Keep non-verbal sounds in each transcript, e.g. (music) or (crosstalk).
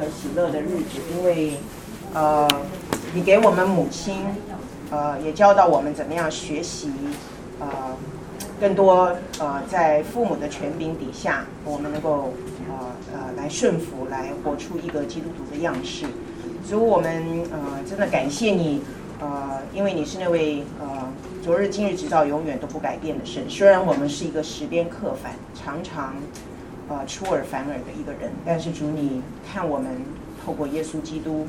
而喜乐的日子，因为呃，你给我们母亲，呃，也教导我们怎么样学习，呃，更多呃，在父母的权柄底下，我们能够呃呃来顺服，来活出一个基督徒的样式。所以，我们呃真的感谢你，呃，因为你是那位呃昨日、今日、直到永远都不改变的神。虽然我们是一个十边客反，常常。呃，出尔反尔的一个人，但是主，你看我们透过耶稣基督，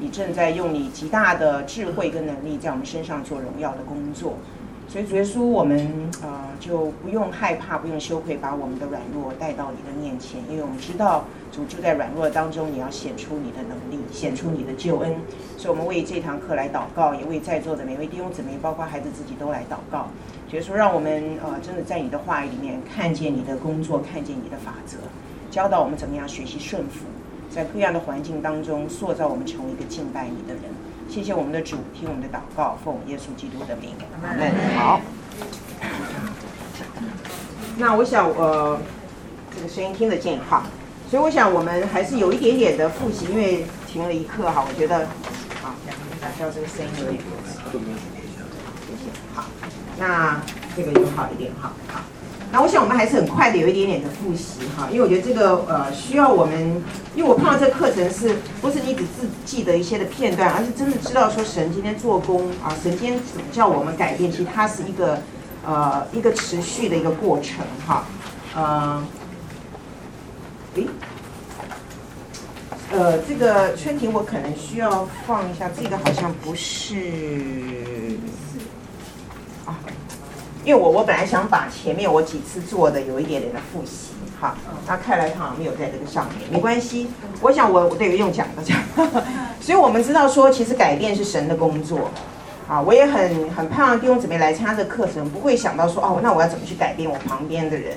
你正在用你极大的智慧跟能力在我们身上做荣耀的工作。所以主耶稣，我们呃就不用害怕，不用羞愧，把我们的软弱带到你的面前，因为我们知道主就在软弱当中，你要显出你的能力，显出你的救恩。所以，我们为这堂课来祷告，也为在座的每位弟兄姊妹，包括孩子自己都来祷告。觉得说，让我们呃真的在你的话语里面看见你的工作，看见你的法则，教导我们怎么样学习顺服，在各样的环境当中塑造我们成为一个敬拜你的人。谢谢我们的主，听我们的祷告，奉耶稣基督的名。阿门。好。那我想呃，这个声音听得见哈，所以我想我们还是有一点点的复习，因为停了一刻哈，我觉得好，打消这个声音有点。那这个就好一点哈，好。那我想我们还是很快的有一点点的复习哈，因为我觉得这个呃需要我们，因为我碰到这个课程是不是你只是记得一些的片段，而是真的知道说神今天做工啊，神今天叫我们改变，其实它是一个呃一个持续的一个过程哈，呃，诶，呃这个春婷我可能需要放一下，这个好像不是。啊因为我我本来想把前面我几次做的有一点点的复习，哈，那看来他好像没有在这个上面，没关系。我想我我得用讲的讲，(laughs) 所以我们知道说，其实改变是神的工作，啊，我也很很盼望弟兄姊妹来参加这个课程，不会想到说哦，那我要怎么去改变我旁边的人，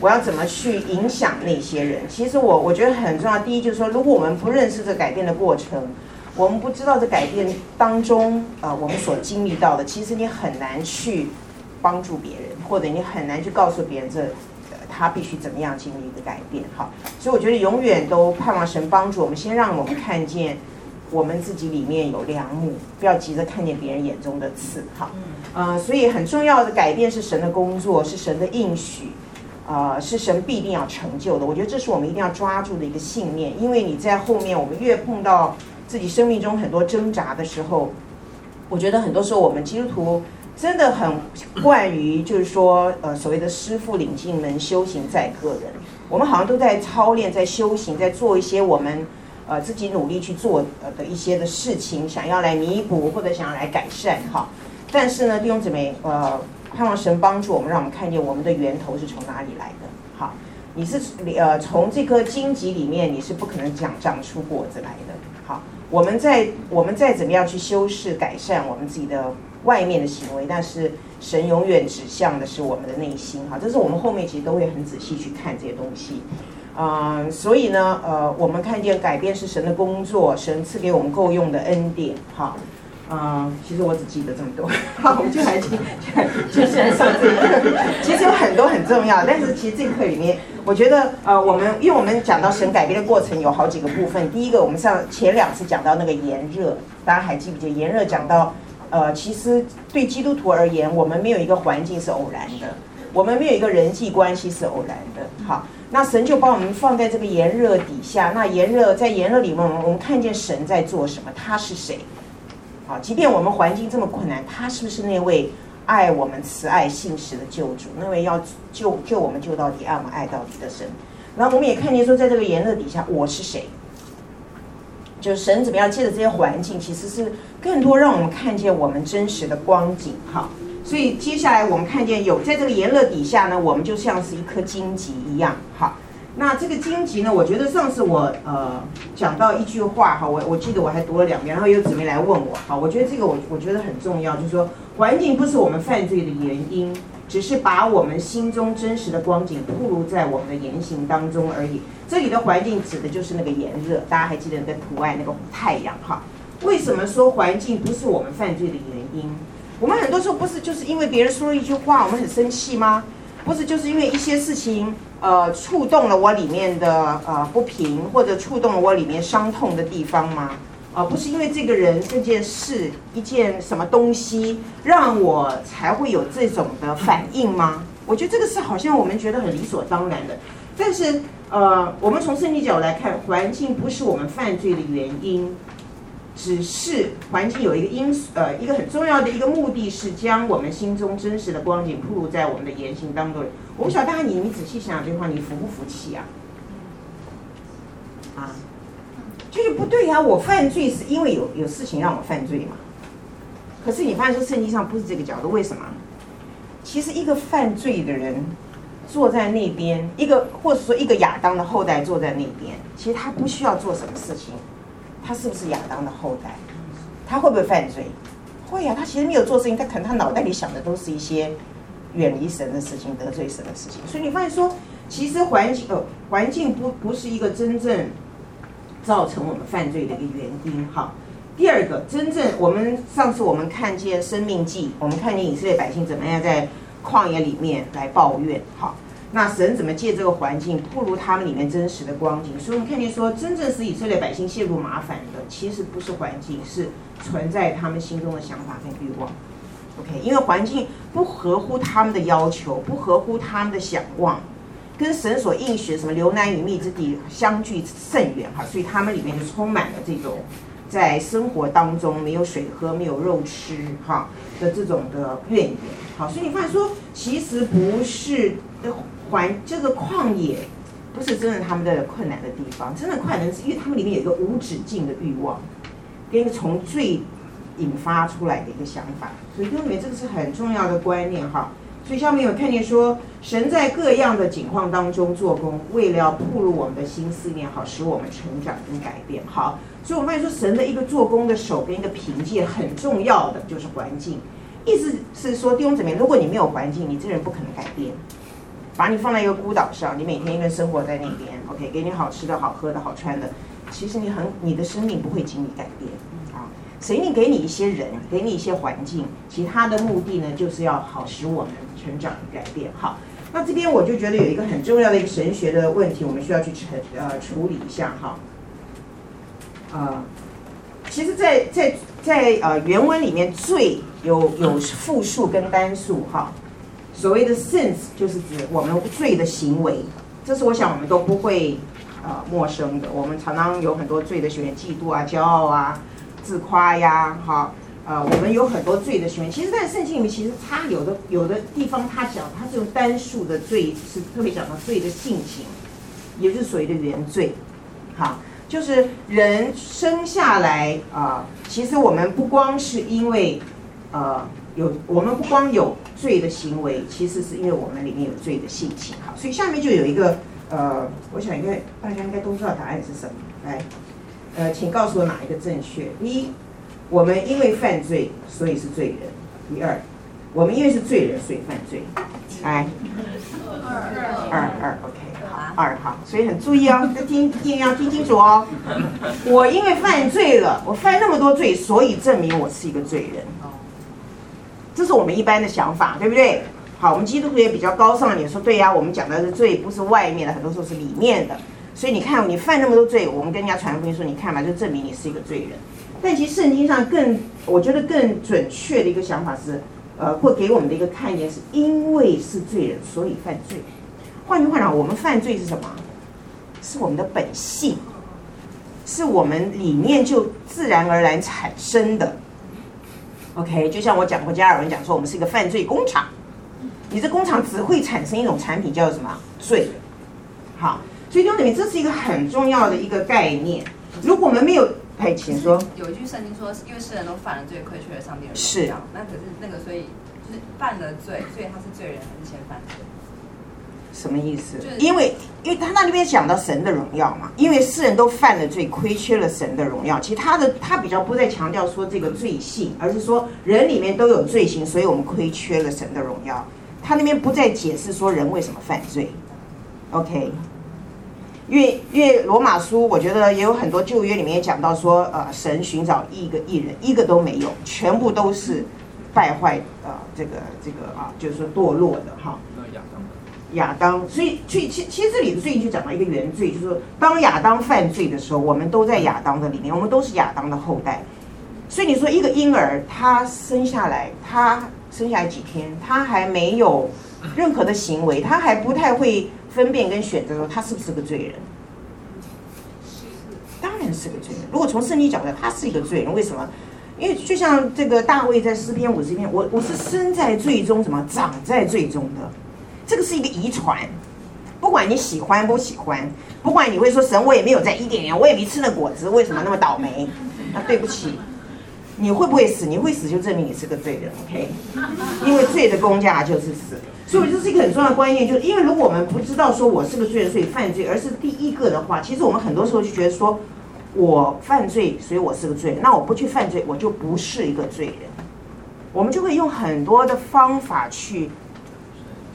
我要怎么去影响那些人？其实我我觉得很重要，第一就是说，如果我们不认识这改变的过程，我们不知道这改变当中啊，我们所经历到的，其实你很难去。帮助别人，或者你很难去告诉别人这，呃，他必须怎么样经历一个改变，哈。所以我觉得永远都盼望神帮助我们，先让我们看见我们自己里面有良木，不要急着看见别人眼中的刺，哈。呃，所以很重要的改变是神的工作，是神的应许，呃，是神必定要成就的。我觉得这是我们一定要抓住的一个信念，因为你在后面，我们越碰到自己生命中很多挣扎的时候，我觉得很多时候我们基督徒。真的很惯于，就是说，呃，所谓的师傅领进门，修行在个人。我们好像都在操练，在修行，在做一些我们，呃，自己努力去做呃的一些的事情，想要来弥补或者想要来改善哈。但是呢，弟兄姊妹，呃，盼望神帮助我们，让我们看见我们的源头是从哪里来的。好，你是呃从这颗荆棘里面，你是不可能长长出果子来。我们在我们再怎么样去修饰改善我们自己的。外面的行为，但是神永远指向的是我们的内心哈，这是我们后面其实都会很仔细去看这些东西，啊、所以呢，呃，我们看见改变是神的工作，神赐给我们够用的恩典哈，嗯、其实我只记得这么多，好，(laughs) 我们就来听，就现在上这一课，(laughs) 其实有很多很重要，但是其实这课里面，我觉得呃，我们因为我们讲到神改变的过程有好几个部分，第一个我们上前两次讲到那个炎热，大家还记不记得炎热讲到？呃，其实对基督徒而言，我们没有一个环境是偶然的，我们没有一个人际关系是偶然的。好，那神就把我们放在这个炎热底下，那炎热在炎热里面，我们看见神在做什么，他是谁？好，即便我们环境这么困难，他是不是那位爱我们、慈爱信实的救主？那位要救救我们救到底、爱我们爱到底的神？然后我们也看见说，在这个炎热底下，我是谁？就是神怎么样借着这些环境，其实是更多让我们看见我们真实的光景哈。所以接下来我们看见有在这个炎热底下呢，我们就像是一颗荆棘一样哈。那这个荆棘呢，我觉得上次我呃讲到一句话哈，我我记得我还读了两遍，然后有姊妹来问我哈，我觉得这个我我觉得很重要，就是说环境不是我们犯罪的原因。只是把我们心中真实的光景暴露在我们的言行当中而已。这里的环境指的就是那个炎热，大家还记得那个图外那个太阳哈？为什么说环境不是我们犯罪的原因？我们很多时候不是就是因为别人说了一句话，我们很生气吗？不是就是因为一些事情，呃，触动了我里面的呃不平，或者触动了我里面伤痛的地方吗？啊、呃，不是因为这个人这件事一件什么东西让我才会有这种的反应吗？我觉得这个是好像我们觉得很理所当然的，但是呃，我们从圣经角度来看，环境不是我们犯罪的原因。只是环境有一个因素，呃，一个很重要的一个目的是将我们心中真实的光景暴露在我们的言行当中。我不晓得大家你你仔细想想这句话，你服不服气啊？啊，就是不对呀、啊！我犯罪是因为有有事情让我犯罪嘛。可是你发现说圣经上不是这个角度，为什么？其实一个犯罪的人坐在那边，一个或者说一个亚当的后代坐在那边，其实他不需要做什么事情。他是不是亚当的后代？他会不会犯罪？会呀、啊，他其实没有做事情，他可能他脑袋里想的都是一些远离神的事情、得罪神的事情。所以你发现说，其实环境呃环境不不是一个真正造成我们犯罪的一个原因。哈，第二个，真正我们上次我们看见生命记，我们看见以色列百姓怎么样在旷野里面来抱怨。好。那神怎么借这个环境不如他们里面真实的光景？所以我们看见说，真正使以色列百姓陷入麻烦的，其实不是环境，是存在他们心中的想法跟欲望。OK，因为环境不合乎他们的要求，不合乎他们的想望，跟神所应许什么流奶与蜜之地相距甚远哈，所以他们里面就充满了这种在生活当中没有水喝、没有肉吃哈的这种的怨言。好，所以你发现说，其实不是。环这个旷野，不是真的他们的困难的地方，真的困难是因为他们里面有一个无止境的欲望，跟从最引发出来的一个想法，所以弟兄们，这个是很重要的观念哈。所以下面有看见说，神在各样的境况当中做工，为了要暴露我们的心思念，好使我们成长跟改变。好，所以我们发现说，神的一个做工的手跟一个凭借，很重要的就是环境。意思是说，弟兄姊妹，如果你没有环境，你这人不可能改变。把你放在一个孤岛上，你每天因为生活在那边，OK，给你好吃的好喝的好穿的，其实你很你的生命不会经历改变啊。谁你给你一些人，给你一些环境，其他的目的呢，就是要好使我们成长改变。好，那这边我就觉得有一个很重要的一个神学的问题，我们需要去成呃处理一下哈。啊，其实在，在在在呃原文里面，罪有有复数跟单数哈。所谓的 sins 就是指我们罪的行为，这是我想我们都不会呃陌生的。我们常常有很多罪的行为，嫉妒啊、骄傲啊、自夸呀，哈，呃，我们有很多罪的行为。其实，在圣经里面，其实他有的有的地方他讲，他是用单数的罪，是特别讲到罪的性情，也就是所谓的原罪，哈，就是人生下来啊、其实我们不光是因为呃。有我们不光有罪的行为，其实是因为我们里面有罪的性情。好，所以下面就有一个呃，我想应该大家应该都知道答案是什么。来，呃，请告诉我哪一个正确？第一，我们因为犯罪，所以是罪人。第二，我们因为是罪人，所以犯罪。来，二二二，OK，好，二好，所以很注意哦，要听一定要听清楚哦。(laughs) 我因为犯罪了，我犯那么多罪，所以证明我是一个罪人。这是我们一般的想法，对不对？好，我们基督徒也比较高尚，你说对呀？我们讲的是罪，不是外面的，很多时候是里面的。所以你看，你犯那么多罪，我们跟人家传福音说，你看嘛，就证明你是一个罪人。但其实圣经上更，我觉得更准确的一个想法是，呃，会给我们的一个看见，是因为是罪人，所以犯罪。换句话讲，我们犯罪是什么？是我们的本性，是我们里面就自然而然产生的。OK，就像我讲过，加尔文讲说，我们是一个犯罪工厂。你这工厂只会产生一种产品，叫做什么？罪。好，所以就等于，这是一个很重要的一个概念。如果我们没有，哎，请说。有一句圣经说，因为世人都犯了罪，亏缺了上帝的荣耀。是。那可是那个，所以就是犯了罪，所以他是罪人，还是先犯罪？什么意思？因为，因为他那里边讲到神的荣耀嘛，因为世人都犯了罪，亏缺了神的荣耀。其实他的他比较不再强调说这个罪性，而是说人里面都有罪行，所以我们亏缺了神的荣耀。他那边不再解释说人为什么犯罪。OK，因为因为罗马书，我觉得也有很多旧约里面也讲到说，呃，神寻找一个艺人，一个都没有，全部都是败坏，呃，这个这个啊，就是说堕落的哈。亚当，所以所以去其其实这里的罪就讲到一个原罪，就是说当亚当犯罪的时候，我们都在亚当的里面，我们都是亚当的后代。所以你说一个婴儿他生下来，他生下来几天，他还没有任何的行为，他还不太会分辨跟选择说他是不是个罪人。当然是个罪人。如果从圣经角度，他是一个罪人，为什么？因为就像这个大卫在诗篇五十篇，我我是生在罪中，怎么长在罪中的？这个是一个遗传，不管你喜欢不喜欢，不管你会说神，我也没有在伊甸园，我也没吃那果子，为什么那么倒霉？那对不起，你会不会死？你会死就证明你是个罪人，OK？因为罪的工价就是死，所以这是一个很重要的观念，就是因为如果我们不知道说我是个罪人，所以犯罪，而是第一个的话，其实我们很多时候就觉得说我犯罪，所以我是个罪人，那我不去犯罪，我就不是一个罪人，我们就会用很多的方法去。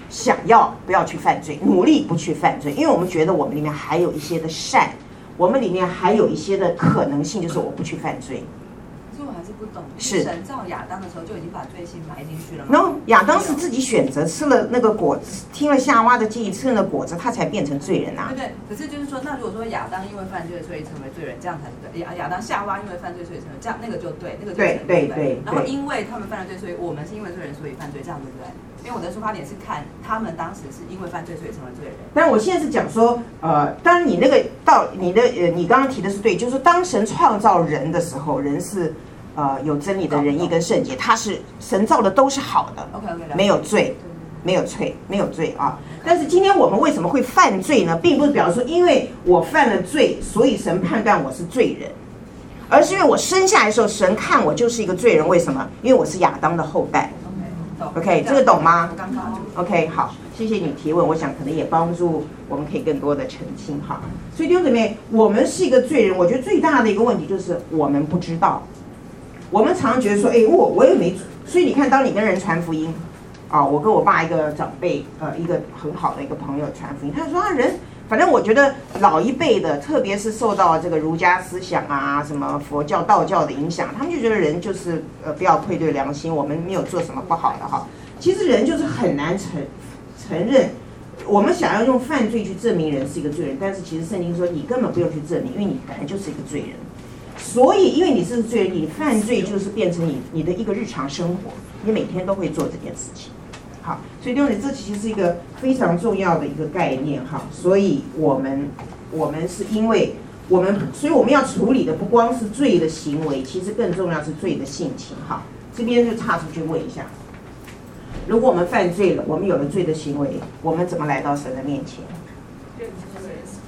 想要不要去犯罪，努力不去犯罪，因为我们觉得我们里面还有一些的善，我们里面还有一些的可能性，就是我不去犯罪。可是我还是不懂，是神造亚当的时候就已经把罪性埋进去了吗？然后亚当是自己选择吃了那个果子，听了夏娃的建议吃了那果子，他才变成罪人呐、啊。对对，可是就是说，那如果说亚当因为犯罪所以成为罪人，这样才对。亚亚当夏娃因为犯罪所以成为这样，那个就对，那个就对对对。然后因为他们犯了罪，所以我们是因为罪人所以犯罪，这样对不对？因为我的出发点是看他们当时是因为犯罪所以成为罪人。但我现在是讲说，呃，当然你那个到你的呃，你刚刚提的是对，就是当神创造人的时候，人是。呃，有真理的仁义跟圣洁，他是神造的都是好的，OK OK，没有罪，没有罪，没有罪啊。但是今天我们为什么会犯罪呢？并不是表示说因为我犯了罪，所以神判断我是罪人，而是因为我生下来的时候，神看我就是一个罪人。为什么？因为我是亚当的后代。OK，这个懂吗？OK，好，谢谢你提问，我想可能也帮助我们可以更多的澄清哈。所以弟兄姊妹，我们是一个罪人，我觉得最大的一个问题就是我们不知道。我们常常觉得说，哎，我我也没，所以你看，当你跟人传福音，啊，我跟我爸一个长辈，呃，一个很好的一个朋友传福音，他说啊，人，反正我觉得老一辈的，特别是受到这个儒家思想啊，什么佛教、道教的影响，他们就觉得人就是呃，不要愧对良心，我们没有做什么不好的哈。其实人就是很难承承认，我们想要用犯罪去证明人是一个罪人，但是其实圣经说你根本不用去证明，因为你本来就是一个罪人。所以，因为你是罪人，你犯罪就是变成你你的一个日常生活，你每天都会做这件事情。好，所以弟兄姊妹，这其实是一个非常重要的一个概念哈。所以我们我们是因为我们，所以我们要处理的不光是罪的行为，其实更重要是罪的性情哈。这边就岔出去问一下，如果我们犯罪了，我们有了罪的行为，我们怎么来到神的面前？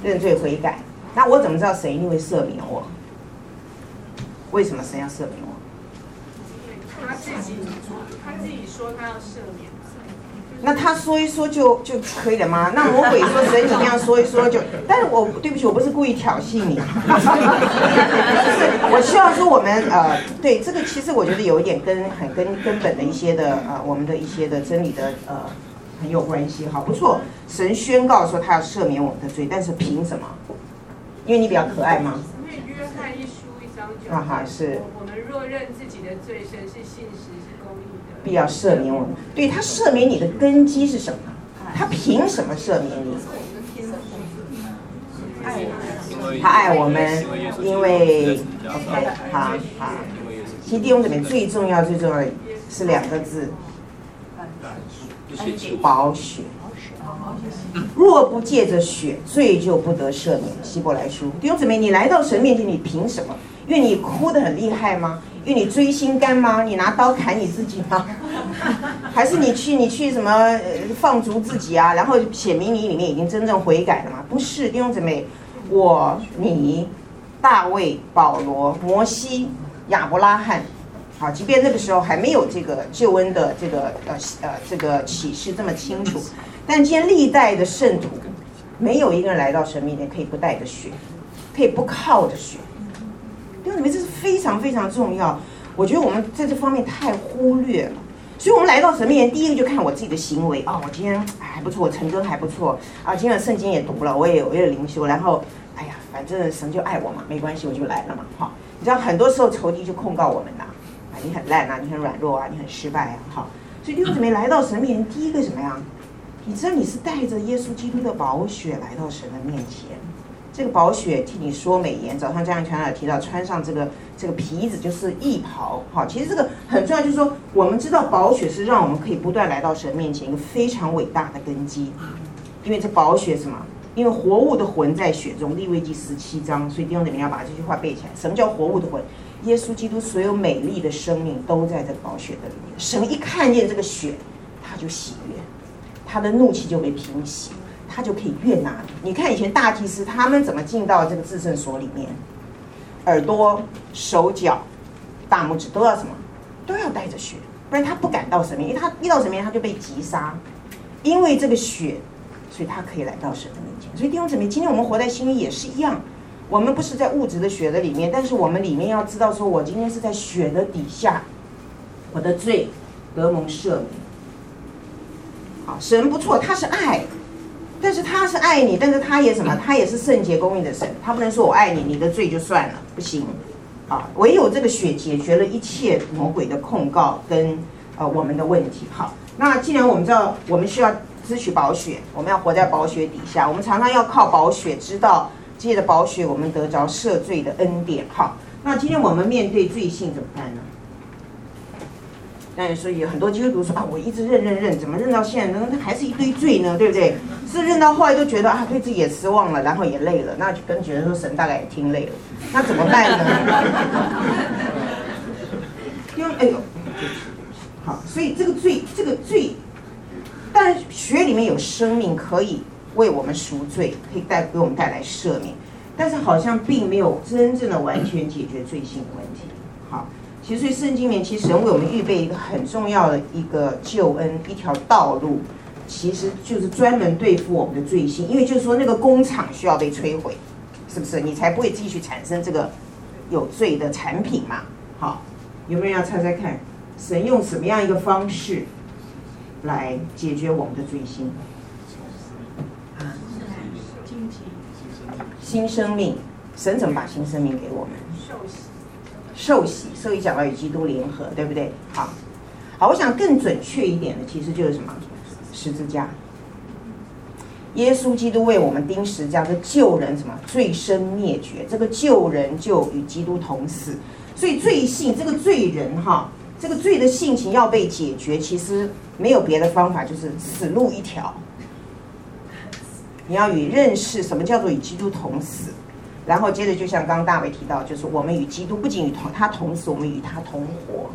认罪悔改。那我怎么知道神一定会赦免我？为什么神要赦免我？他自己，他自己说他要赦免。那他说一说就就可以了吗？那魔鬼说神，你这样说一说就……但是我对不起，我不是故意挑衅你。(laughs) 我希望说我们呃，对这个其实我觉得有一点跟很跟根本的一些的呃，我们的一些的真理的呃很有关系。好，不错，神宣告说他要赦免我们的罪，但是凭什么？因为你比较可爱吗？啊哈，是。我们若认自己的罪，神是信实必要赦免我们。对，他赦免你的根基是什么？他凭什么赦免你？他爱我们，因为 OK，好好。其实弟兄姊妹最重要最重要的是两个字：保血。若不借着血，罪就不得赦免。希伯来书弟兄姊妹，你来到神面前，你凭什么？因为你哭得很厉害吗？因为你追心肝吗？你拿刀砍你自己吗？(laughs) 还是你去你去什么放逐自己啊？然后写明你里面已经真正悔改了吗？不是，弟兄姊妹，我你大卫、保罗、摩西、亚伯拉罕，好，即便那个时候还没有这个救恩的这个呃呃这个启示这么清楚，但今天历代的圣徒，没有一个人来到神面前可以不带着血，可以不靠着血。弟兄姊妹，这是非常非常重要。我觉得我们在这方面太忽略了，所以我们来到神面前，第一个就看我自己的行为啊、我今天还不错，我成功还不错啊。今天圣经也读了，我也我也灵修，然后哎呀，反正神就爱我嘛，没关系，我就来了嘛。好，你知道很多时候仇敌就控告我们呐，啊，你很烂啊，你很软弱啊，你很失败啊。好，所以弟兄姊妹来到神面前，第一个什么呀？你知道你是带着耶稣基督的宝血来到神的面前，这个宝血替你说美言。早上这样传道提到，穿上这个这个皮子就是义袍。好，其实这个很重要，就是说我们知道宝血是让我们可以不断来到神面前一个非常伟大的根基。因为这宝血什么？因为活物的魂在血中，利未记十七章。所以弟兄姊妹要把这句话背起来。什么叫活物的魂？耶稣基督所有美丽的生命都在这个宝血的里面。神一看见这个血，他就喜悦。他的怒气就被平息，他就可以悦纳你。看以前大祭司他们怎么进到这个至圣所里面？耳朵、手脚、大拇指都要什么？都要带着血，不然他不敢到神面，因为他一到神面他就被击杀。因为这个血，所以他可以来到神的面前。所以弟兄姊妹，今天我们活在新约也是一样，我们不是在物质的血的里面，但是我们里面要知道，说我今天是在血的底下，我的罪得蒙赦免。好神不错，他是爱，但是他是爱你，但是他也什么？他也是圣洁公义的神，他不能说我爱你，你的罪就算了，不行。啊，唯有这个血解决了一切魔鬼的控告跟呃我们的问题。好，那既然我们知道我们需要支取宝血，我们要活在宝血底下，我们常常要靠宝血，知道借着宝血我们得着赦罪的恩典。好，那今天我们面对罪性怎么办呢？那所以很多基督徒说啊，我一直认认认，怎么认到现在呢？那还是一堆罪呢，对不对？是认到后来都觉得啊，对自己也失望了，然后也累了，那就跟觉得说神大概也听累了，那怎么办呢？(laughs) 因为哎呦，好，所以这个罪，这个罪，但血里面有生命，可以为我们赎罪，可以带给我们带来赦免，但是好像并没有真正的完全解决罪性的问题。好。其实，圣经里面其实神为我们预备一个很重要的一个救恩，一条道路，其实就是专门对付我们的罪性。因为就是说，那个工厂需要被摧毁，是不是？你才不会继续产生这个有罪的产品嘛？好，有没有人要猜猜看，神用什么样一个方式来解决我们的罪性？啊，新生命，神怎么把新生命给我们？受洗，所以讲到与基督联合，对不对？好，好，我想更准确一点的，其实就是什么？十字架。耶稣基督为我们钉十字架，这救人什么？罪身灭绝，这个救人就与基督同死。所以罪性，这个罪人哈，这个罪的性情要被解决，其实没有别的方法，就是死路一条。你要与认识什么叫做与基督同死。然后接着，就像刚刚大卫提到，就是我们与基督不仅与同他同死，我们与他同活。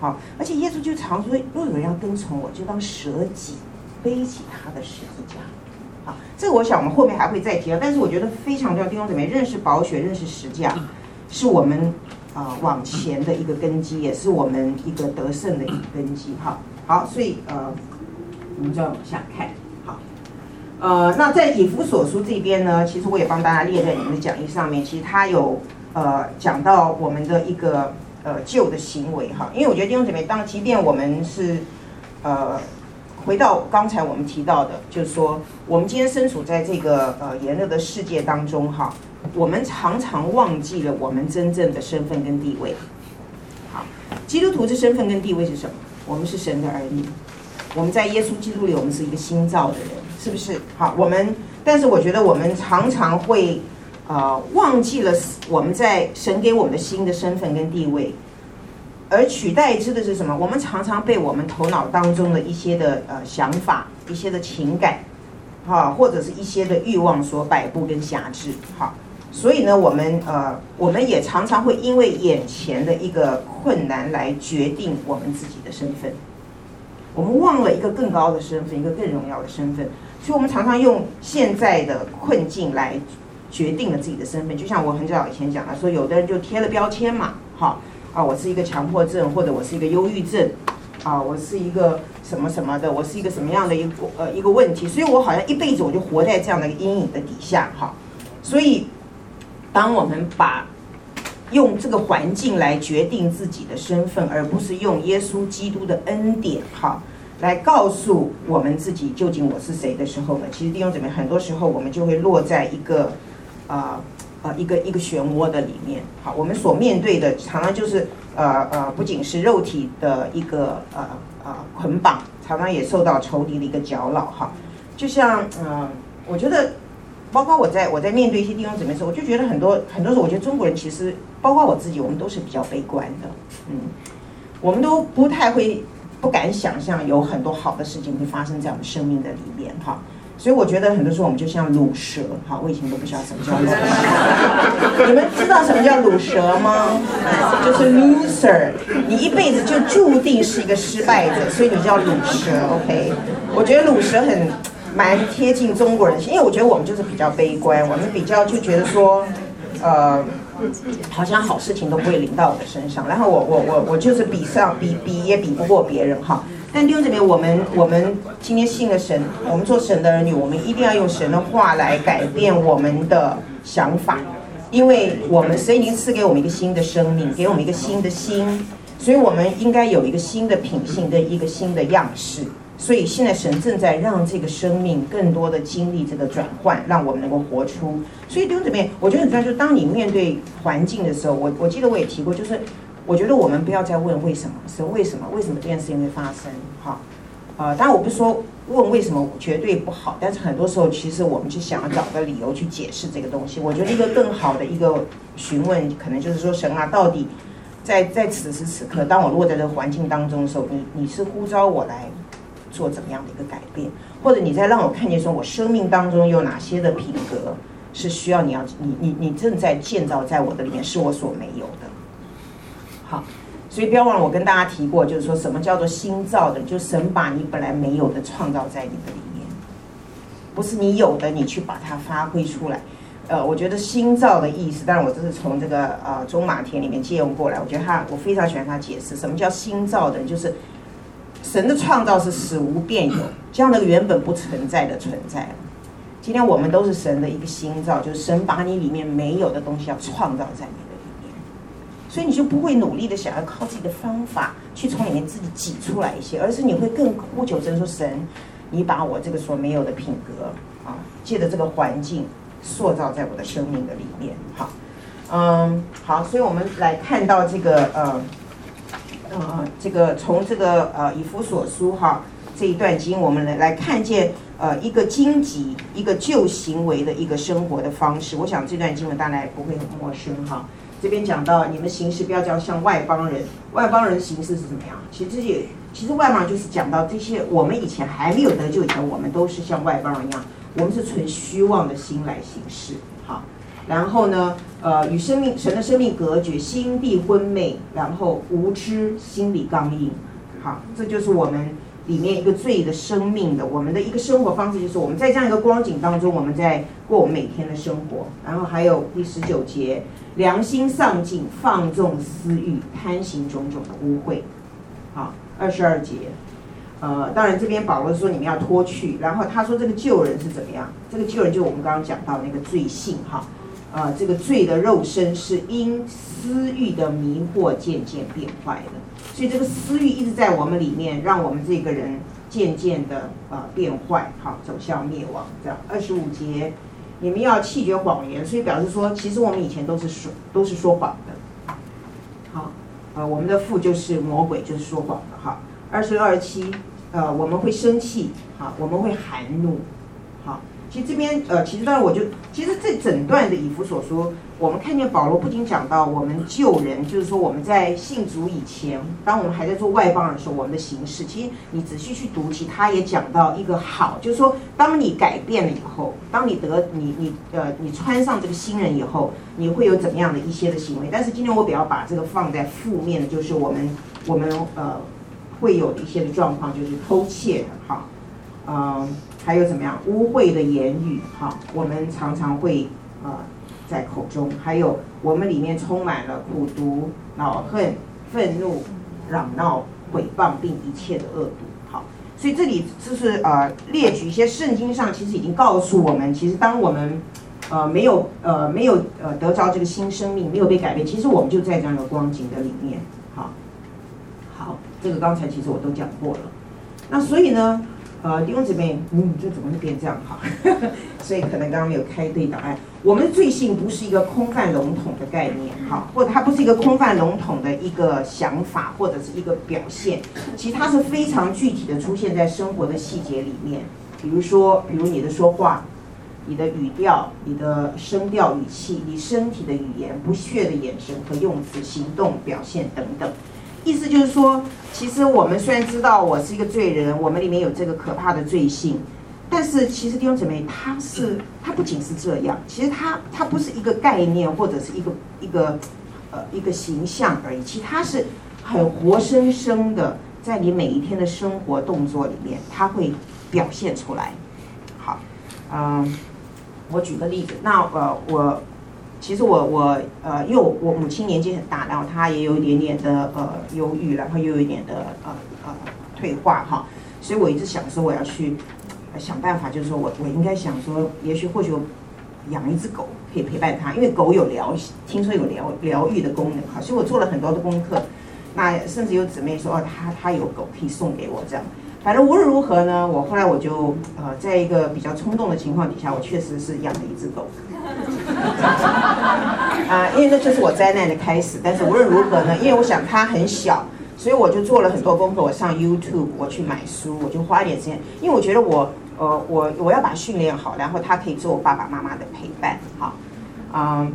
好，而且耶稣就常说，若有人要跟从我，就当舍己，背起他的十字架。好，这个我想我们后面还会再提到，但是我觉得非常重要。弟兄姊妹，认识宝血，认识十字架，是我们啊、往前的一个根基，也是我们一个得胜的一个根基。哈，好，所以呃，我们就要往下看。呃，那在以弗所书这边呢，其实我也帮大家列在你们的讲义上面。其实他有呃讲到我们的一个呃旧的行为哈，因为我觉得弟兄姊妹，当即便我们是呃回到刚才我们提到的，就是说我们今天身处在这个呃炎热的世界当中哈，我们常常忘记了我们真正的身份跟地位。好，基督徒的身份跟地位是什么？我们是神的儿女，我们在耶稣基督里，我们是一个新造的人。是不是好？我们，但是我觉得我们常常会，呃，忘记了我们在神给我们的新的身份跟地位，而取代之的是什么？我们常常被我们头脑当中的一些的呃想法、一些的情感，哈，或者是一些的欲望所摆布跟辖制，哈。所以呢，我们呃，我们也常常会因为眼前的一个困难来决定我们自己的身份，我们忘了一个更高的身份，一个更荣耀的身份。所以，我们常常用现在的困境来决定了自己的身份。就像我很早以前讲的，说有的人就贴了标签嘛，好啊，我是一个强迫症，或者我是一个忧郁症，啊，我是一个什么什么的，我是一个什么样的一个呃一个问题。所以我好像一辈子我就活在这样的一个阴影的底下，哈。所以，当我们把用这个环境来决定自己的身份，而不是用耶稣基督的恩典，哈。来告诉我们自己究竟我是谁的时候呢？其实弟兄姊妹，很多时候我们就会落在一个，啊、呃、啊一个一个漩涡的里面。好，我们所面对的常常就是呃呃，不仅是肉体的一个呃呃捆绑，常常也受到仇敌的一个搅扰哈。就像嗯、我觉得，包括我在我在面对一些弟兄姊妹的时候，我就觉得很多很多时候，我觉得中国人其实，包括我自己，我们都是比较悲观的，嗯，我们都不太会不敢想象有很多好的事情会发生在我们生命的里面哈。所以我觉得很多时候我们就像卤蛇，哈，我以前都不知道什么叫卤蛇。(laughs) 你们知道什么叫卤蛇吗？就是 loser，你一辈子就注定是一个失败者，所以你叫卤蛇。OK，我觉得卤蛇很蛮贴近中国人心，因为我觉得我们就是比较悲观，我们比较就觉得说，呃，(laughs) 好像好事情都不会临到我的身上，然后我我我我就是比上比比也比不过别人哈。但弟兄姊妹，我们我们今天信了神，我们做神的儿女，我们一定要用神的话来改变我们的想法，因为我们神已经赐给我们一个新的生命，给我们一个新的心，所以我们应该有一个新的品性跟一个新的样式。所以现在神正在让这个生命更多的经历这个转换，让我们能够活出。所以弟兄姊妹，我觉得很重要，就是当你面对环境的时候，我我记得我也提过，就是。我觉得我们不要再问为什么，是为什么？为什么这件事情会发生？哈，呃，当然我不是说问为什么绝对不好，但是很多时候其实我们就想要找个理由去解释这个东西。我觉得一个更好的一个询问，可能就是说神啊，到底在在此时此刻，当我落在这个环境当中的时候，你你是呼召我来做怎么样的一个改变，或者你在让我看见说我生命当中有哪些的品格是需要你要你你你正在建造在我的里面，是我所没有的。好，所以不要忘了，我跟大家提过，就是说什么叫做新造的，就神把你本来没有的创造在你的里面，不是你有的，你去把它发挥出来。呃，我觉得新造的意思，当然我这是从这个呃中马田里面借用过来，我觉得他我非常喜欢他解释什么叫新造的，就是神的创造是死无变有，这样的原本不存在的存在。今天我们都是神的一个新造，就是神把你里面没有的东西要创造在你的里面。所以你就不会努力的想要靠自己的方法去从里面自己挤出来一些，而是你会更呼求神说神，你把我这个所没有的品格啊，借着这个环境塑造在我的生命的里面。好，嗯，好，所以我们来看到这个呃呃这个从这个呃以弗所书哈这一段经，我们来来看见呃一个荆棘一个旧行为的一个生活的方式。我想这段经文大家也不会很陌生哈。这边讲到，你们行事不要叫像外邦人，外邦人行事是怎么样？其实这些，其实外邦就是讲到这些，我们以前还没有得救以前，我们都是像外邦人一样，我们是存虚妄的心来行事。然后呢，呃，与生命神的生命隔绝，心地昏昧，然后无知，心里刚硬。好，这就是我们里面一个罪的生命的，我们的一个生活方式，就是我们在这样一个光景当中，我们在过我们每天的生活。然后还有第十九节。良心丧尽，放纵私欲，贪行种种的污秽。好，二十二节，呃，当然这边保罗说你们要脱去，然后他说这个旧人是怎么样？这个旧人就我们刚刚讲到那个罪性哈，呃，这个罪的肉身是因私欲的迷惑渐渐变坏的，所以这个私欲一直在我们里面，让我们这个人渐渐的呃变坏，好，走向灭亡。这样，二十五节。你们要弃绝谎言，所以表示说，其实我们以前都是说都是说谎的。好，呃，我们的父就是魔鬼，就是说谎的。哈，二十六、二十七，呃，我们会生气，好，我们会含怒，好。其实这边，呃，其实当然我就，其实这整段的以弗所书，我们看见保罗不仅讲到我们救人，就是说我们在信主以前，当我们还在做外邦人的时候，我们的形式，其实你仔细去读，其实他也讲到一个好，就是说，当你改变了以后，当你得你你呃你穿上这个新人以后，你会有怎么样的一些的行为？但是今天我比较把这个放在负面的，就是我们我们呃会有一些的状况，就是偷窃的，哈，嗯。还有怎么样污秽的言语？哈，我们常常会呃在口中，还有我们里面充满了苦毒、恼恨、愤怒、嚷闹、毁谤，并一切的恶毒。好，所以这里就是呃列举一些圣经上其实已经告诉我们，其实当我们呃没有呃没有呃得着这个新生命，没有被改变，其实我们就在这样的光景的里面。好，好，这个刚才其实我都讲过了。那所以呢？呃，弟兄姊妹，嗯，这怎么会变这样哈？(laughs) 所以可能刚刚没有开对档案。我们的罪性不是一个空泛笼统的概念，哈，或者它不是一个空泛笼统的一个想法，或者是一个表现，其实它是非常具体的出现在生活的细节里面。比如说，比如你的说话，你的语调，你的声调语气，你身体的语言，不屑的眼神和用词、行动表现等等。意思就是说，其实我们虽然知道我是一个罪人，我们里面有这个可怕的罪性。但是其实弟兄姊妹，他是他不仅是这样，其实他他不是一个概念或者是一个一个呃一个形象而已，其实他是很活生生的，在你每一天的生活动作里面，他会表现出来。好，嗯，我举个例子，那呃我其实我我呃因为我母亲年纪很大，然后她也有一点点的呃忧郁，然后又有一点的呃呃退化哈，所以我一直想说我要去。想办法，就是说我我应该想说，也许或许养一只狗可以陪伴他，因为狗有疗，听说有疗疗愈的功能，哈，所以我做了很多的功课。那甚至有姊妹说，哦，他他有狗可以送给我这样。反正无论如何呢，我后来我就呃，在一个比较冲动的情况底下，我确实是养了一只狗。(laughs) 啊，因为那就是我灾难的开始。但是无论如何呢，因为我想它很小。所以我就做了很多功课，我上 YouTube，我去买书，我就花一点时间，因为我觉得我，呃，我我要把训练好，然后它可以做我爸爸妈妈的陪伴，好，嗯，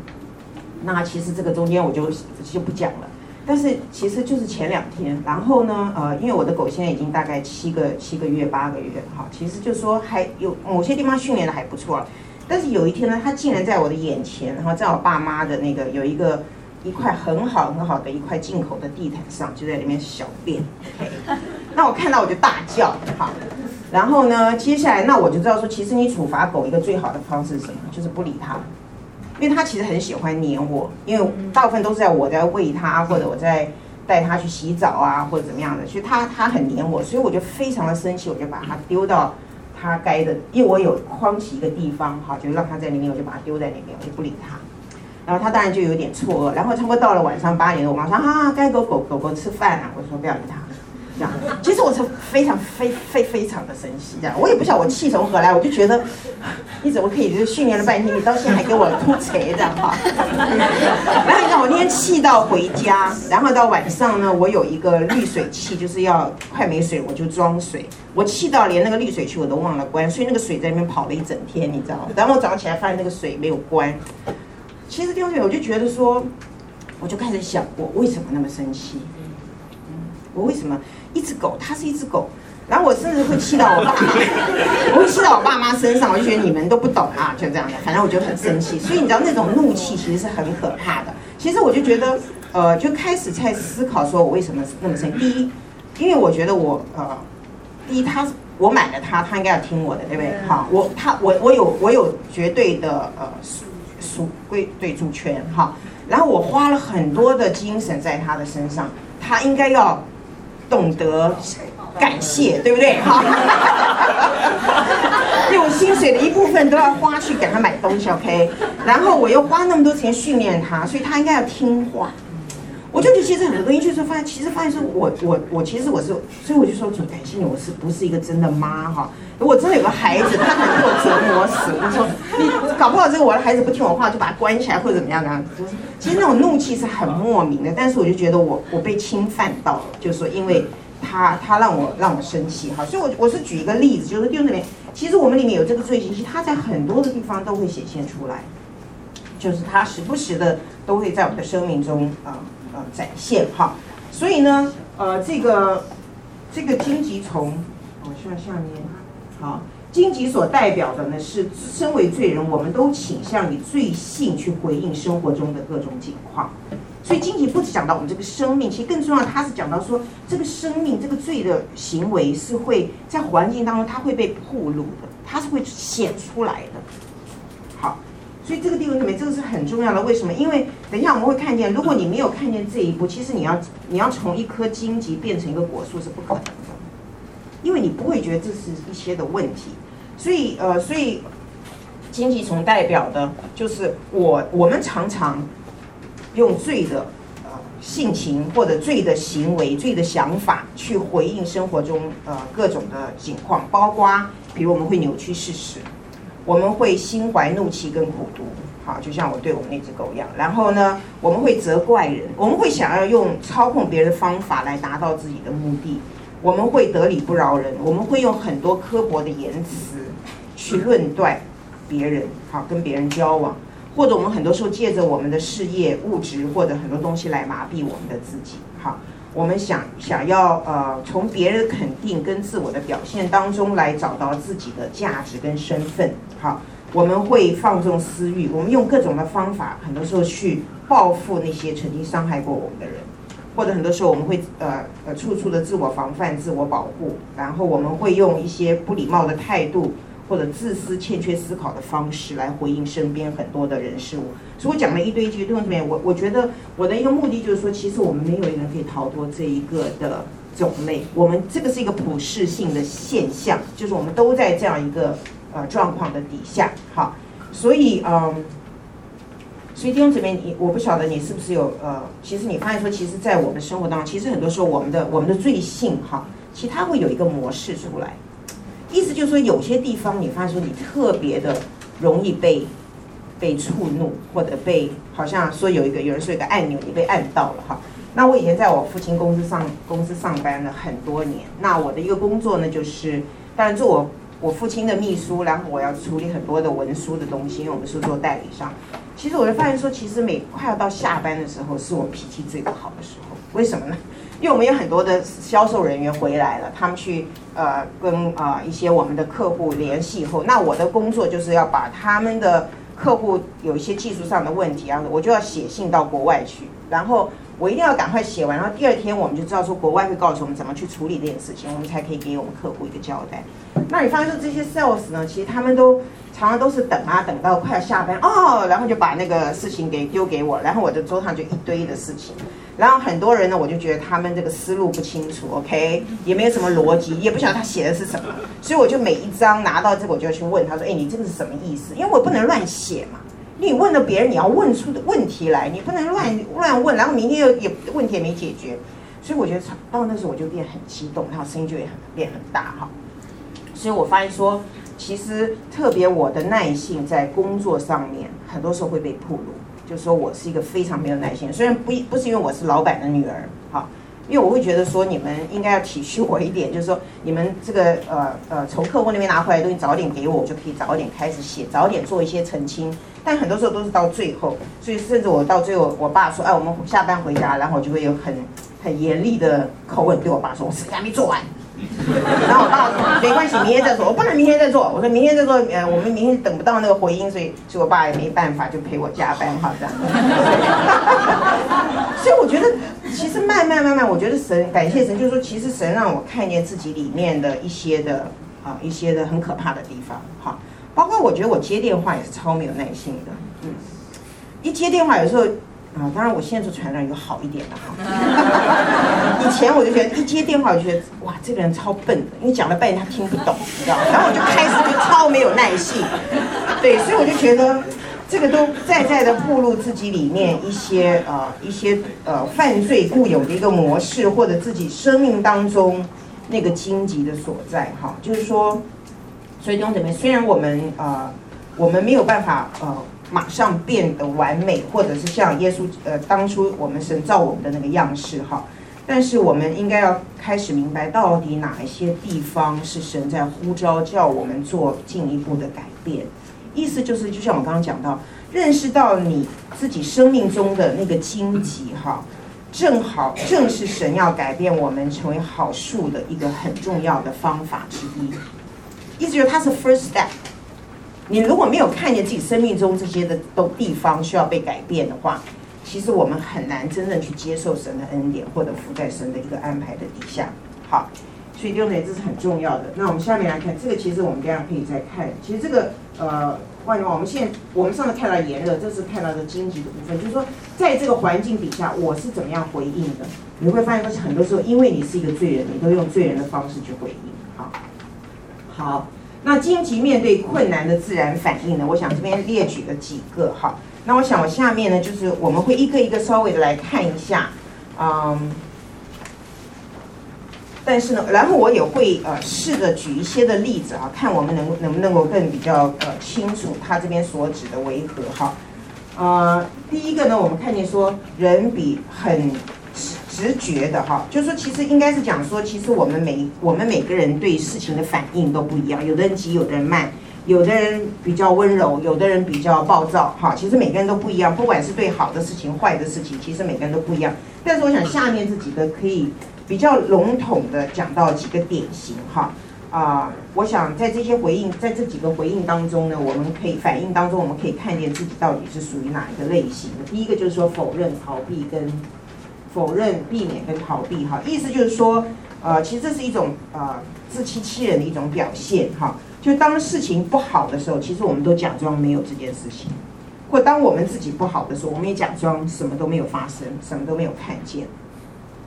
那其实这个中间我就就不讲了，但是其实就是前两天，然后呢，呃，因为我的狗现在已经大概七个七个月八个月，哈，其实就是说还有某些地方训练的还不错了，但是有一天呢，它竟然在我的眼前，然后在我爸妈的那个有一个。一块很好很好的一块进口的地毯上，就在里面小便。Okay. (laughs) 那我看到我就大叫，哈。然后呢，接下来那我就知道说，其实你处罚狗一个最好的方式是什么？就是不理它，因为它其实很喜欢黏我，因为大部分都是在我在喂它，或者我在带它去洗澡啊，或者怎么样的，所以它它很黏我，所以我就非常的生气，我就把它丢到它该的，因为我有框起一个地方，哈，就让它在里面，我就把它丢在里面，我就不理它。然后他当然就有点错愕，然后差不多到了晚上八点，我妈说啊，该狗狗狗狗吃饭了，我说不要理它，这样。其实我是非常非非非常的生气，这样。我也不晓得我气从何来，我就觉得 (sighs) 你怎么可以就是训练了半天，你到现在还给我吐槽这样哈。(laughs) 然后你知道我那天气到回家，然后到晚上呢，我有一个滤水器，就是要快没水我就装水，我气到连那个滤水器我都忘了关，所以那个水在那边跑了一整天，你知道吗？然后我早上起来发现那个水没有关。其实第二天我就觉得说，我就开始想，我为什么那么生气？我为什么一只狗，它是一只狗，然后我甚至会气到我爸妈，(laughs) 我会气到我爸妈身上，我就觉得你们都不懂啊，就这样的，反正我就很生气。所以你知道那种怒气其实是很可怕的。其实我就觉得，呃，就开始在思考说我为什么那么生气。第一，因为我觉得我呃，第一他我买了它，他应该要听我的，对不对？好，我他我我有我有绝对的呃。属归对主权哈，然后我花了很多的精神在他的身上，他应该要懂得感谢，对不对？(laughs) 哈，因为我薪水的一部分都要花去给他买东西，OK，然后我又花那么多钱训练他，所以他应该要听话。我就觉得其实很多东西就是发现，其实发现说我我我其实我是，所以我就说主感谢你，我是不是一个真的妈哈？如果真的有个孩子，他可能被我折磨死。我说你搞不好这个我的孩子不听我话，就把他关起来或者怎么样的。就是其实那种怒气是很莫名的，但是我就觉得我我被侵犯到了，就是说因为他他让我让我生气哈。所以我我是举一个例子，就是就是里面其实我们里面有这个罪行，其实他在很多的地方都会显现出来，就是他时不时的都会在我们的生命中啊。呃，展现哈，所以呢，呃，这个这个荆棘丛，我向下面，好，荆棘所代表的呢是，身为罪人，我们都倾向于罪性去回应生活中的各种境况。所以荆棘不只讲到我们这个生命，其实更重要，它是讲到说，这个生命这个罪的行为是会在环境当中，它会被暴露的，它是会显出来的。所以这个地方里面，这个是很重要的。为什么？因为等一下我们会看见，如果你没有看见这一步，其实你要你要从一颗荆棘变成一个果树是不可能的，因为你不会觉得这是一些的问题。所以呃，所以荆棘丛代表的就是我我们常常用罪的呃性情或者罪的行为、罪的想法去回应生活中呃各种的情况，包括比如我们会扭曲事实。我们会心怀怒气跟苦毒，好，就像我对我们那只狗一样。然后呢，我们会责怪人，我们会想要用操控别人的方法来达到自己的目的。我们会得理不饶人，我们会用很多刻薄的言辞去论断别人，好，跟别人交往，或者我们很多时候借着我们的事业、物质或者很多东西来麻痹我们的自己，好。我们想想要呃，从别人的肯定跟自我的表现当中来找到自己的价值跟身份。好，我们会放纵私欲，我们用各种的方法，很多时候去报复那些曾经伤害过我们的人，或者很多时候我们会呃呃处处的自我防范、自我保护，然后我们会用一些不礼貌的态度。或者自私、欠缺思考的方式来回应身边很多的人事物，所以我讲了一堆句，对不对？我我觉得我的一个目的就是说，其实我们没有一个人可以逃脱这一个的种类，我们这个是一个普世性的现象，就是我们都在这样一个呃状况的底下，好，所以嗯，所以弟兄姊妹，你我不晓得你是不是有呃，其实你发现说，其实，在我们生活当中，其实很多时候我们的我们的罪性哈，其实它会有一个模式出来。意思就是说，有些地方你发现说你特别的容易被被触怒，或者被好像说有一个有人说有个按钮你被按到了哈。那我以前在我父亲公司上公司上班了很多年，那我的一个工作呢，就是当然做我我父亲的秘书，然后我要处理很多的文书的东西，因为我们是做代理商。其实我就发现说，其实每快要到下班的时候，是我脾气最不好的时候。为什么呢？因为我们有很多的销售人员回来了，他们去呃跟啊、呃、一些我们的客户联系以后，那我的工作就是要把他们的客户有一些技术上的问题啊，我就要写信到国外去，然后我一定要赶快写完，然后第二天我们就知道说国外会告诉我们怎么去处理这件事情，我们才可以给我们客户一个交代。那你发现说这些 sales 呢，其实他们都常常都是等啊等到快要下班哦，然后就把那个事情给丢给我，然后我的桌上就一堆的事情。然后很多人呢，我就觉得他们这个思路不清楚，OK，也没有什么逻辑，也不晓得他写的是什么，所以我就每一张拿到这个，我就要去问他说：“哎，你这个是什么意思？”因为我不能乱写嘛。你问了别人，你要问出的问题来，你不能乱乱问，然后明天又也问题也没解决。所以我觉得到那时候我就变很激动，然后声音就也很变很大哈。所以我发现说，其实特别我的耐性在工作上面，很多时候会被暴露。就说我是一个非常没有耐心，虽然不一不是因为我是老板的女儿，哈，因为我会觉得说你们应该要体恤我一点，就是说你们这个呃呃从客户那边拿回来的东西早点给我，我就可以早点开始写，早点做一些澄清。但很多时候都是到最后，所以甚至我到最后，我爸说，哎，我们下班回家，然后我就会有很很严厉的口吻对我爸说，我事情还没做完。(laughs) 然后我爸说没关系，明天再做。我不能明天再做。我说明天再做，呃，我们明天等不到那个回音，所以，所以我爸也没办法，就陪我加班，好这样。(laughs) 所以我觉得，其实慢慢慢慢，我觉得神感谢神，就是说，其实神让我看见自己里面的一些的啊，一些的很可怕的地方，哈，包括我觉得我接电话也是超没有耐心的，嗯，一接电话有时候。啊，当然，我现在做传染有好一点的哈。(laughs) 以前我就觉得一接电话，我就觉得哇，这个人超笨的，因为讲了半天他听不懂，你知道？然后我就开始就超没有耐性，对，所以我就觉得这个都在在的暴露自己里面一些呃一些呃犯罪固有的一个模式，或者自己生命当中那个荆棘的所在哈。就是说，所以弟兄姊妹，虽然我们呃我们没有办法呃。马上变得完美，或者是像耶稣呃当初我们神造我们的那个样式哈，但是我们应该要开始明白到底哪一些地方是神在呼召叫我们做进一步的改变。意思就是，就像我刚刚讲到，认识到你自己生命中的那个荆棘哈，正好正是神要改变我们成为好树的一个很重要的方法之一。意思就是它是 first step。你如果没有看见自己生命中这些的都地方需要被改变的话，其实我们很难真正去接受神的恩典，或者伏在神的一个安排的底下。好，所以弟兄姊妹，这是很重要的。那我们下面来看，这个其实我们大家可以再看。其实这个呃，换句话，我们现我们上次看到炎热，这是看到的荆棘的部分，就是说在这个环境底下，我是怎么样回应的？你会发现，很多时候因为你是一个罪人，你都用罪人的方式去回应。好，好。那荆棘面对困难的自然反应呢？我想这边列举了几个哈。那我想我下面呢，就是我们会一个一个稍微的来看一下，嗯。但是呢，然后我也会呃试着举一些的例子啊，看我们能能不能够更比较呃清楚他这边所指的为何哈。呃，第一个呢，我们看见说人比很直觉的哈，就是说其实应该是讲说，其实我们每我们每个人对事情的反应都不一样，有的人急，有的人慢，有的人比较温柔，有的人比较暴躁，哈，其实每个人都不一样，不管是对好的事情、坏的事情，其实每个人都不一样。但是我想下面这几个可以比较笼统的讲到几个典型哈，啊，我想在这些回应，在这几个回应当中呢，我们可以反应当中，我们可以看见自己到底是属于哪一个类型的。第一个就是说否认、逃避跟。否认、避免跟逃避，哈，意思就是说，呃，其实这是一种呃自欺欺人的一种表现，哈。就当事情不好的时候，其实我们都假装没有这件事情；或当我们自己不好的时候，我们也假装什么都没有发生，什么都没有看见。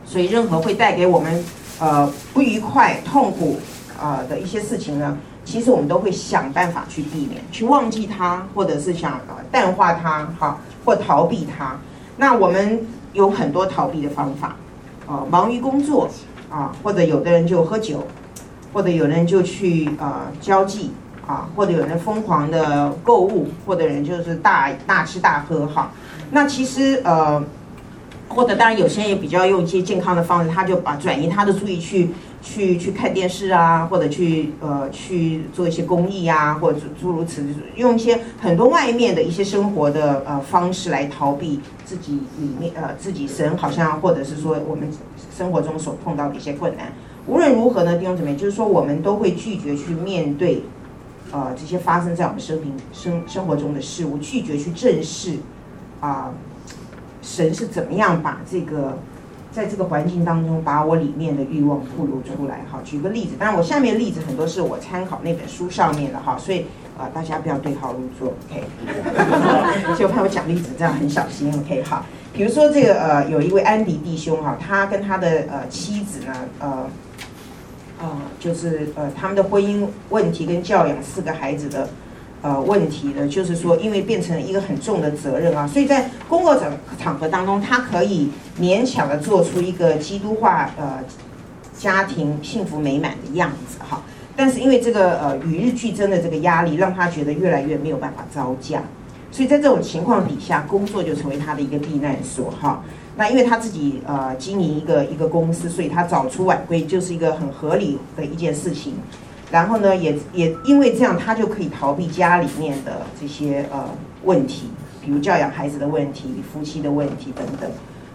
所以，任何会带给我们呃不愉快、痛苦啊、的一些事情呢，其实我们都会想办法去避免、去忘记它，或者是想呃淡化它，哈，或逃避它。那我们。有很多逃避的方法，啊，忙于工作，啊，或者有的人就喝酒，或者有人就去啊、呃、交际，啊，或者有人疯狂的购物，或者人就是大大吃大喝，哈。那其实呃，或者当然有些人也比较用一些健康的方式，他就把转移他的注意去。去去看电视啊，或者去呃去做一些公益啊，或者诸如此类，用一些很多外面的一些生活的呃方式来逃避自己里面呃自己神好像或者是说我们生活中所碰到的一些困难。无论如何呢，弟兄姊妹，就是说我们都会拒绝去面对呃这些发生在我们生命生生活中的事物，拒绝去正视啊、神是怎么样把这个。在这个环境当中，把我里面的欲望暴露出来。好，举个例子，当然我下面例子很多是我参考那本书上面的哈，所以啊、呃，大家不要对号入座，OK？(laughs) 就怕我讲例子这样很小心，OK？好，比如说这个呃，有一位安迪弟兄哈，他跟他的呃妻子呢，呃呃，就是呃他们的婚姻问题跟教养四个孩子的。呃，问题呢，就是说，因为变成了一个很重的责任啊，所以在工作场场合当中，他可以勉强的做出一个基督化呃家庭幸福美满的样子哈。但是因为这个呃与日俱增的这个压力，让他觉得越来越没有办法招架，所以在这种情况底下，工作就成为他的一个避难所哈。那因为他自己呃经营一个一个公司，所以他早出晚归就是一个很合理的一件事情。然后呢，也也因为这样，他就可以逃避家里面的这些呃问题，比如教养孩子的问题、夫妻的问题等等，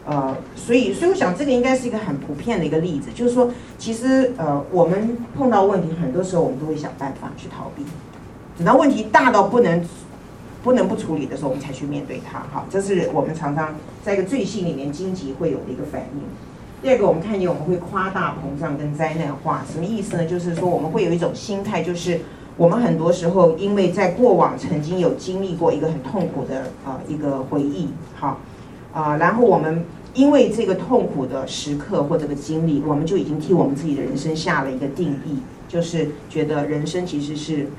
呃，所以所以我想这个应该是一个很普遍的一个例子，就是说，其实呃我们碰到问题，很多时候我们都会想办法去逃避，等到问题大到不能不能不处理的时候，我们才去面对它。哈，这是我们常常在一个罪性里面荆棘会有的一个反应。第二个，我们看见我们会夸大膨胀跟灾难化，什么意思呢？就是说我们会有一种心态，就是我们很多时候因为在过往曾经有经历过一个很痛苦的啊一个回忆，好啊，然后我们因为这个痛苦的时刻或这个经历，我们就已经替我们自己的人生下了一个定义，就是觉得人生其实是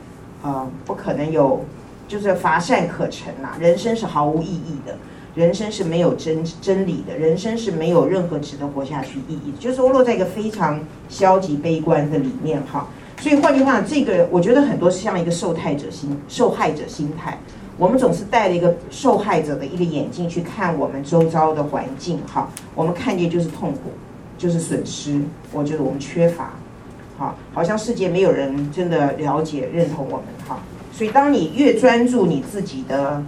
呃不可能有，就是乏善可陈呐，人生是毫无意义的。人生是没有真真理的，人生是没有任何值得活下去意义的，就是落在一个非常消极悲观的里面哈。所以换句话，这个我觉得很多是像一个受害者心、受害者心态。我们总是戴了一个受害者的一个眼镜去看我们周遭的环境哈，我们看见就是痛苦，就是损失。我觉得我们缺乏，好，好像世界没有人真的了解、认同我们哈。所以当你越专注你自己的。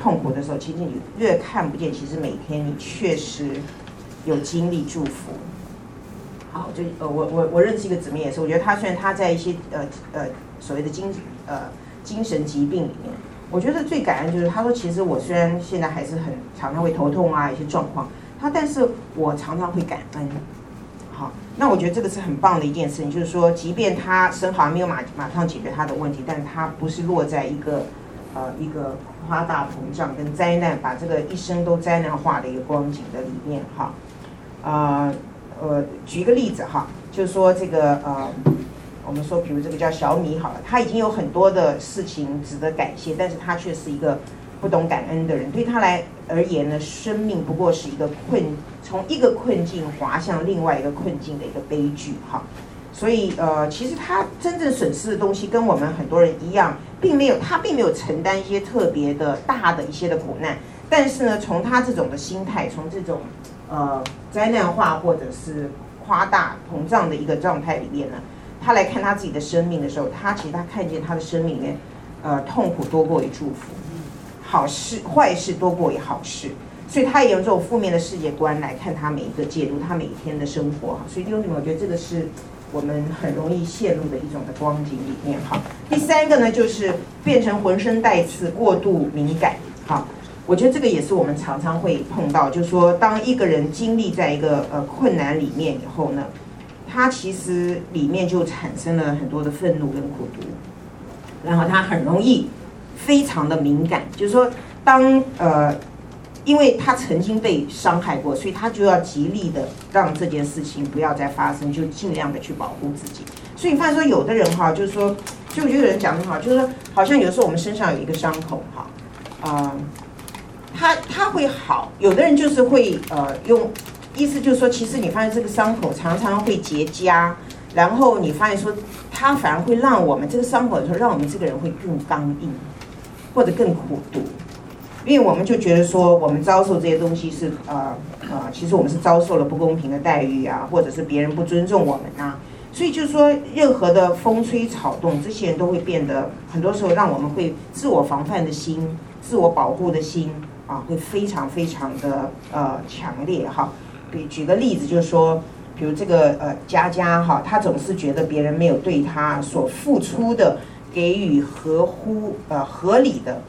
痛苦的时候，其实你越看不见，其实每天你确实有经历祝福。好，就呃，我我我认识一个姊妹也是，我觉得她虽然她在一些呃呃所谓的精呃精神疾病里面，我觉得最感恩就是她说，其实我虽然现在还是很常常会头痛啊一些状况，她但是我常常会感恩。好，那我觉得这个是很棒的一件事情，就是说，即便她身好像没有马马上解决她的问题，但是她不是落在一个呃一个。夸大膨胀跟灾难，把这个一生都灾难化的一个光景的里面哈，啊呃，举一个例子哈，就是说这个呃，我们说比如这个叫小米好了，他已经有很多的事情值得感谢，但是他却是一个不懂感恩的人，对他来而言呢，生命不过是一个困，从一个困境滑向另外一个困境的一个悲剧哈。所以呃，其实他真正损失的东西跟我们很多人一样，并没有他并没有承担一些特别的大的一些的苦难，但是呢，从他这种的心态，从这种呃灾难化或者是夸大膨胀的一个状态里面呢，他来看他自己的生命的时候，他其实他看见他的生命里面，呃，痛苦多过于祝福，好事坏事多过于好事，所以他也用这种负面的世界观来看他每一个解读他每一天的生活。所以弟兄姊妹，我觉得这个是。我们很容易陷入的一种的光景里面，哈。第三个呢，就是变成浑身带刺、过度敏感，哈。我觉得这个也是我们常常会碰到，就是说，当一个人经历在一个呃困难里面以后呢，他其实里面就产生了很多的愤怒跟苦毒，然后他很容易非常的敏感，就是说，当呃。因为他曾经被伤害过，所以他就要极力的让这件事情不要再发生，就尽量的去保护自己。所以你发现说，有的人哈，就是说，就我觉得有人讲很好，就是说，好像有时候我们身上有一个伤口哈，啊、他他会好，有的人就是会呃用，意思就是说，其实你发现这个伤口常常会结痂，然后你发现说，它反而会让我们这个伤口的时候，让我们这个人会更刚硬，或者更苦毒。因为我们就觉得说，我们遭受这些东西是呃呃，其实我们是遭受了不公平的待遇啊，或者是别人不尊重我们啊，所以就是说，任何的风吹草动，这些人都会变得很多时候让我们会自我防范的心、自我保护的心啊，会非常非常的呃强烈哈。比举个例子，就是说，比如这个呃佳佳哈，她总是觉得别人没有对她所付出的给予合乎呃合理的。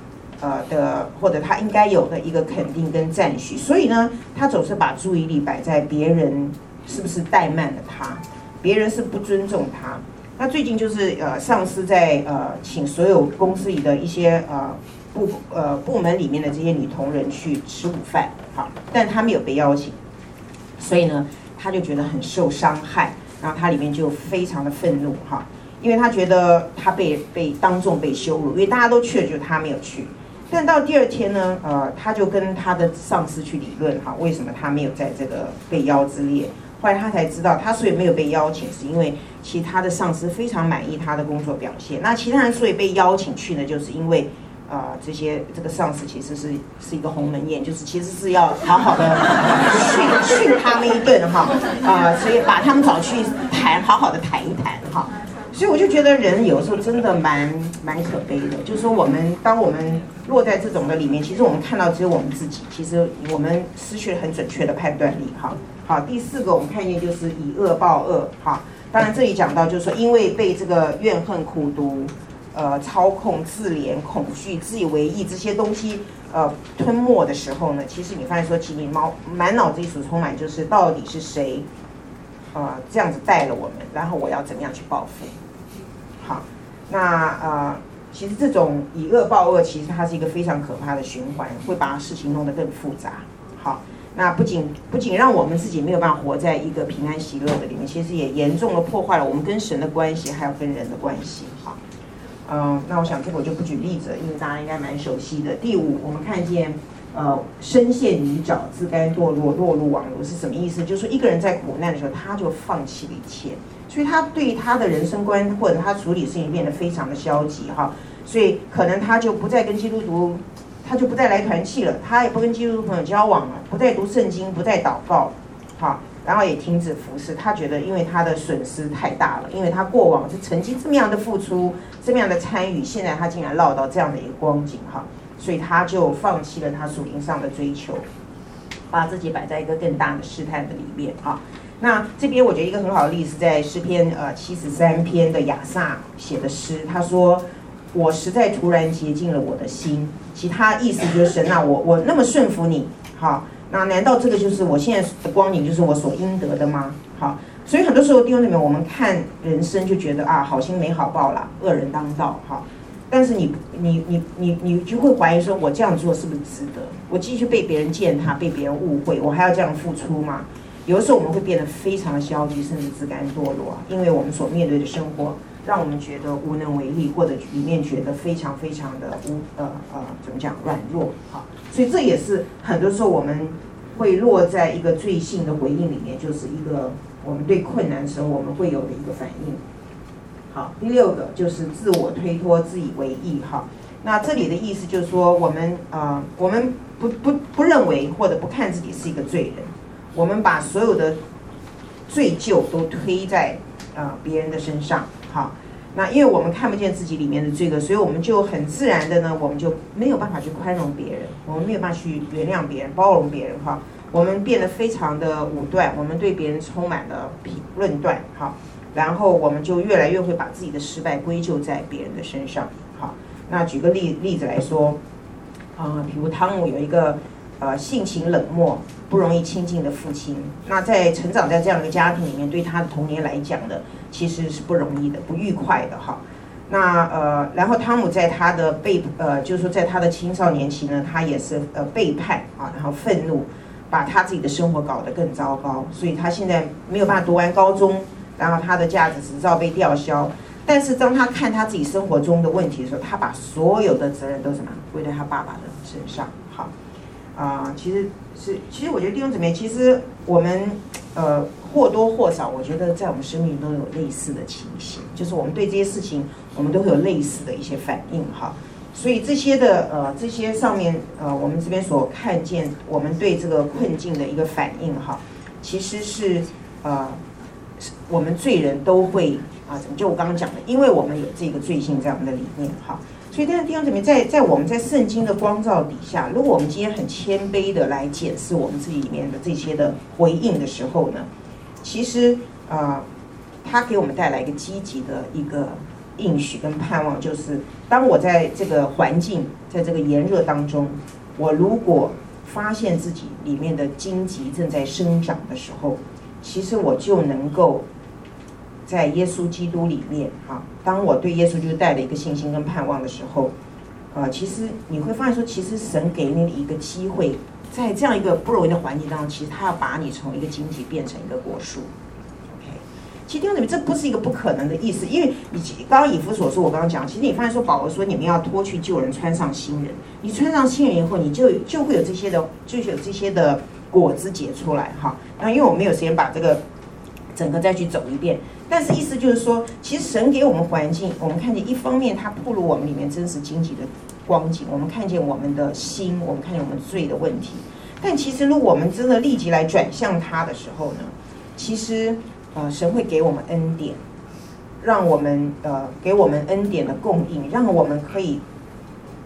呃的，或者他应该有的一个肯定跟赞许，所以呢，他总是把注意力摆在别人是不是怠慢了他，别人是不尊重他。那最近就是呃，上司在呃，请所有公司里的一些呃部呃部门里面的这些女同仁去吃午饭，好，但他没有被邀请，所以呢，他就觉得很受伤害，然后他里面就非常的愤怒哈，因为他觉得他被被当众被羞辱，因为大家都去了，就他没有去。但到第二天呢，呃，他就跟他的上司去理论哈，为什么他没有在这个被邀之列？后来他才知道，他所以没有被邀请，是因为其他的上司非常满意他的工作表现。那其他人所以被邀请去呢，就是因为，呃，这些这个上司其实是是一个鸿门宴，就是其实是要好好的 (laughs) 训训他们一顿哈，啊、呃，所以把他们找去谈，好好的谈一谈哈。所以我就觉得人有时候真的蛮蛮可悲的，就是说我们当我们落在这种的里面，其实我们看到只有我们自己，其实我们失去了很准确的判断力。哈，好，第四个我们看见就是以恶报恶。哈，当然这里讲到就是说，因为被这个怨恨、苦毒、呃操控、自怜、恐惧、自以为意这些东西呃吞没的时候呢，其实你发现说，其实你满满脑子一所充满就是到底是谁，呃这样子带了我们，然后我要怎么样去报复？好，那呃，其实这种以恶报恶，其实它是一个非常可怕的循环，会把事情弄得更复杂。好，那不仅不仅让我们自己没有办法活在一个平安喜乐的里面，其实也严重的破坏了我们跟神的关系，还有跟人的关系。好，嗯，那我想这个我就不举例子，因为大家应该蛮熟悉的。第五，我们看见呃，深陷泥沼，自甘堕落，落入网罗是什么意思？就是说一个人在苦难的时候，他就放弃了一切。所以他对他的人生观或者他处理事情变得非常的消极哈，所以可能他就不再跟基督徒，他就不再来团契了，他也不跟基督徒朋友交往了，不再读圣经，不再祷告，好，然后也停止服侍。他觉得因为他的损失太大了，因为他过往是曾经这么样的付出，这么样的参与，现在他竟然落到这样的一个光景哈，所以他就放弃了他属灵上的追求，把自己摆在一个更大的试探的里面哈。那这边我觉得一个很好的例子，在诗篇呃七十三篇的亚萨写的诗，他说：“我实在突然洁净了我的心。”其他意思就是神啊，我我那么顺服你，好，那难道这个就是我现在的光景，就是我所应得的吗？好，所以很多时候弟兄姊妹，我们看人生就觉得啊，好心没好报啦，恶人当道，好，但是你你你你你就会怀疑说，我这样做是不是值得？我继续被别人践踏，被别人误会，我还要这样付出吗？有的时候我们会变得非常的消极，甚至自甘堕落，因为我们所面对的生活让我们觉得无能为力，或者里面觉得非常非常的无呃呃怎么讲软弱好，所以这也是很多时候我们会落在一个罪性的回应里面，就是一个我们对困难时候我们会有的一个反应。好，第六个就是自我推脱、自以为义，哈。那这里的意思就是说，我们啊、我们不不不认为或者不看自己是一个罪人，我们把所有的罪疚都推在啊、呃、别人的身上，好。那因为我们看不见自己里面的罪恶，所以我们就很自然的呢，我们就没有办法去宽容别人，我们没有办法去原谅别人、包容别人，哈。我们变得非常的武断，我们对别人充满了评论断，哈。然后我们就越来越会把自己的失败归咎在别人的身上，好。那举个例例子来说，啊，比如汤姆有一个呃性情冷漠、不容易亲近的父亲，那在成长在这样一个家庭里面，对他的童年来讲呢，其实是不容易的、不愉快的哈。那呃，然后汤姆在他的背呃，就是说在他的青少年期呢，他也是呃背叛啊，然后愤怒，把他自己的生活搞得更糟糕，所以他现在没有办法读完高中，然后他的驾驶执照被吊销。但是当他看他自己生活中的问题的时候，他把所有的责任都什么归在他爸爸的身上。好，啊、其实是，其实我觉得弟兄姊妹，其实我们呃或多或少，我觉得在我们生命中有类似的情形，就是我们对这些事情，我们都会有类似的一些反应哈。所以这些的呃这些上面呃我们这边所看见，我们对这个困境的一个反应哈，其实是呃我们罪人都会。啊，怎么就我刚刚讲的？因为我们有这个罪性在我们的里面，哈，所以，但是弟兄姊妹，在在我们在圣经的光照底下，如果我们今天很谦卑的来检视我们自己里面的这些的回应的时候呢，其实啊、它给我们带来一个积极的一个应许跟盼望，就是当我在这个环境，在这个炎热当中，我如果发现自己里面的荆棘正在生长的时候，其实我就能够。在耶稣基督里面，哈，当我对耶稣就带了一个信心跟盼望的时候，呃，其实你会发现说，其实神给你一个机会，在这样一个不容易的环境当中，其实他要把你从一个荆棘变成一个果树。OK，其实弟兄姊妹，这不是一个不可能的意思，因为你刚刚以弗所说，我刚刚讲，其实你发现说，保罗说你们要脱去旧人，穿上新人。你穿上新人以后，你就就会有这些的，就有这些的果子结出来，哈。那因为我没有时间把这个整个再去走一遍。但是意思就是说，其实神给我们环境，我们看见一方面，它暴露我们里面真实荆棘的光景，我们看见我们的心，我们看见我们罪的问题。但其实，如果我们真的立即来转向他的时候呢，其实，呃，神会给我们恩典，让我们呃给我们恩典的供应，让我们可以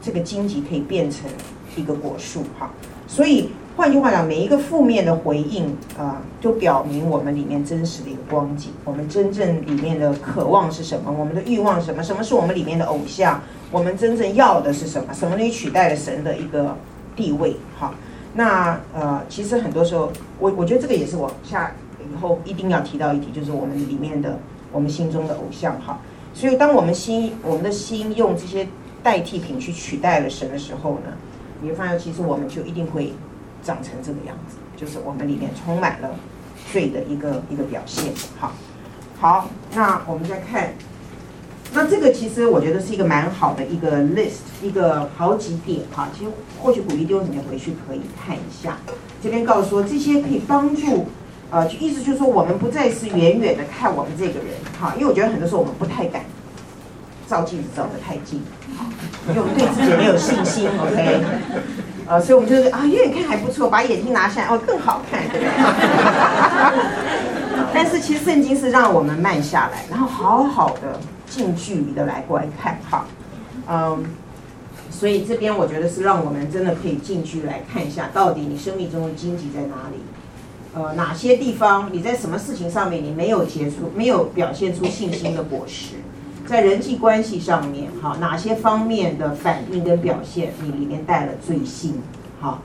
这个荆棘可以变成一个果树哈。所以。换句话讲，每一个负面的回应啊，都表明我们里面真实的一个光景。我们真正里面的渴望是什么？我们的欲望是什么？什么是我们里面的偶像？我们真正要的是什么？什么能取代了神的一个地位？好，那呃，其实很多时候，我我觉得这个也是我下以后一定要提到一题，就是我们里面的我们心中的偶像哈。所以，当我们心我们的心用这些代替品去取代了神的时候呢，你会发现，其实我们就一定会。长成这个样子，就是我们里面充满了罪的一个一个表现。好，好，那我们再看，那这个其实我觉得是一个蛮好的一个 list，一个好几点哈。其实或许鼓励弟兄姊妹回去可以看一下。这边告诉说，这些可以帮助，呃，就意思就是说，我们不再是远远的看我们这个人，哈，因为我觉得很多时候我们不太敢照镜子照得太近，因为我们对自己没有信心，OK。呃，所以我们就是啊，远远看还不错，把眼镜拿下来哦，更好看，对不对？(laughs) 但是其实圣经是让我们慢下来，然后好好的近距离的来观看，哈，嗯，所以这边我觉得是让我们真的可以近距离来看一下，到底你生命中的荆棘在哪里？呃，哪些地方你在什么事情上面你没有结出，没有表现出信心的果实？在人际关系上面，哈，哪些方面的反应跟表现，你里面带了罪性？哈，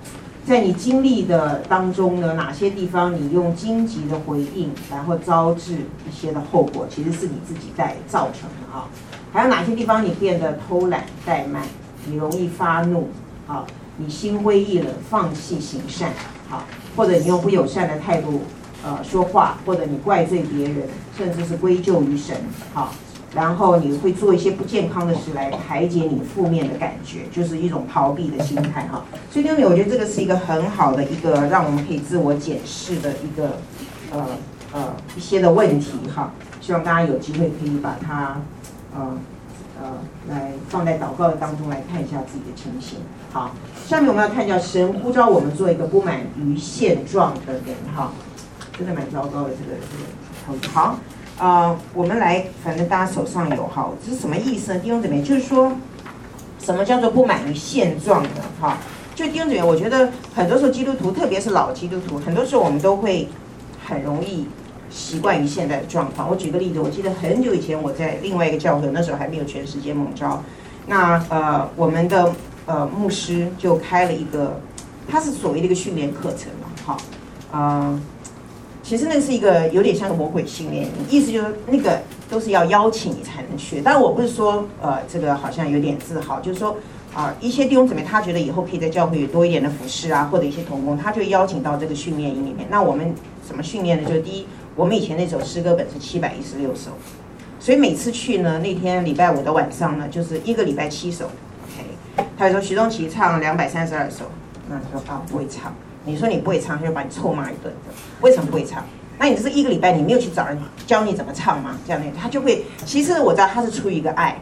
在你经历的当中呢，哪些地方你用荆棘的回应，然后招致一些的后果，其实是你自己在造成的哈？还有哪些地方你变得偷懒怠慢，你容易发怒，啊，你心灰意冷，放弃行善，好，或者你用不友善的态度，呃，说话，或者你怪罪别人，甚至是归咎于神，好。然后你会做一些不健康的事来排解你负面的感觉，就是一种逃避的心态哈。所以弟兄们，我觉得这个是一个很好的一个让我们可以自我检视的一个呃呃一些的问题哈。希望大家有机会可以把它呃呃来放在祷告当中来看一下自己的情形。好，下面我们要看一下神呼召我们做一个不满于现状的人，哈，真的蛮糟糕的这个这个。好，呃，我们来，反正大家手上有哈，这是什么意思呢？弟兄姊妹，就是说，什么叫做不满于现状的？哈，就弟兄姊妹，我觉得很多时候基督徒，特别是老基督徒，很多时候我们都会很容易习惯于现在的状况。我举个例子，我记得很久以前我在另外一个教会，那时候还没有全时间蒙召，那呃，我们的。呃，牧师就开了一个，他是所谓的一个训练课程嘛，好，呃，其实那是一个有点像魔鬼训练营，意思就是那个都是要邀请你才能去。但我不是说，呃，这个好像有点自豪，就是说，啊、一些弟兄姊妹他觉得以后可以在教会有多一点的服侍啊，或者一些同工，他就邀请到这个训练营里面。那我们怎么训练呢？就是第一，我们以前那首诗歌本是七百一十六首，所以每次去呢，那天礼拜五的晚上呢，就是一个礼拜七首。OK，他就说徐东奇唱两百三十二首，那他说啊不会唱，你说你不会唱，他就把你臭骂一顿。为什么不会唱？那你这是一个礼拜你没有去找人教你怎么唱吗？这样的他就会，其实我知道他是出于一个爱。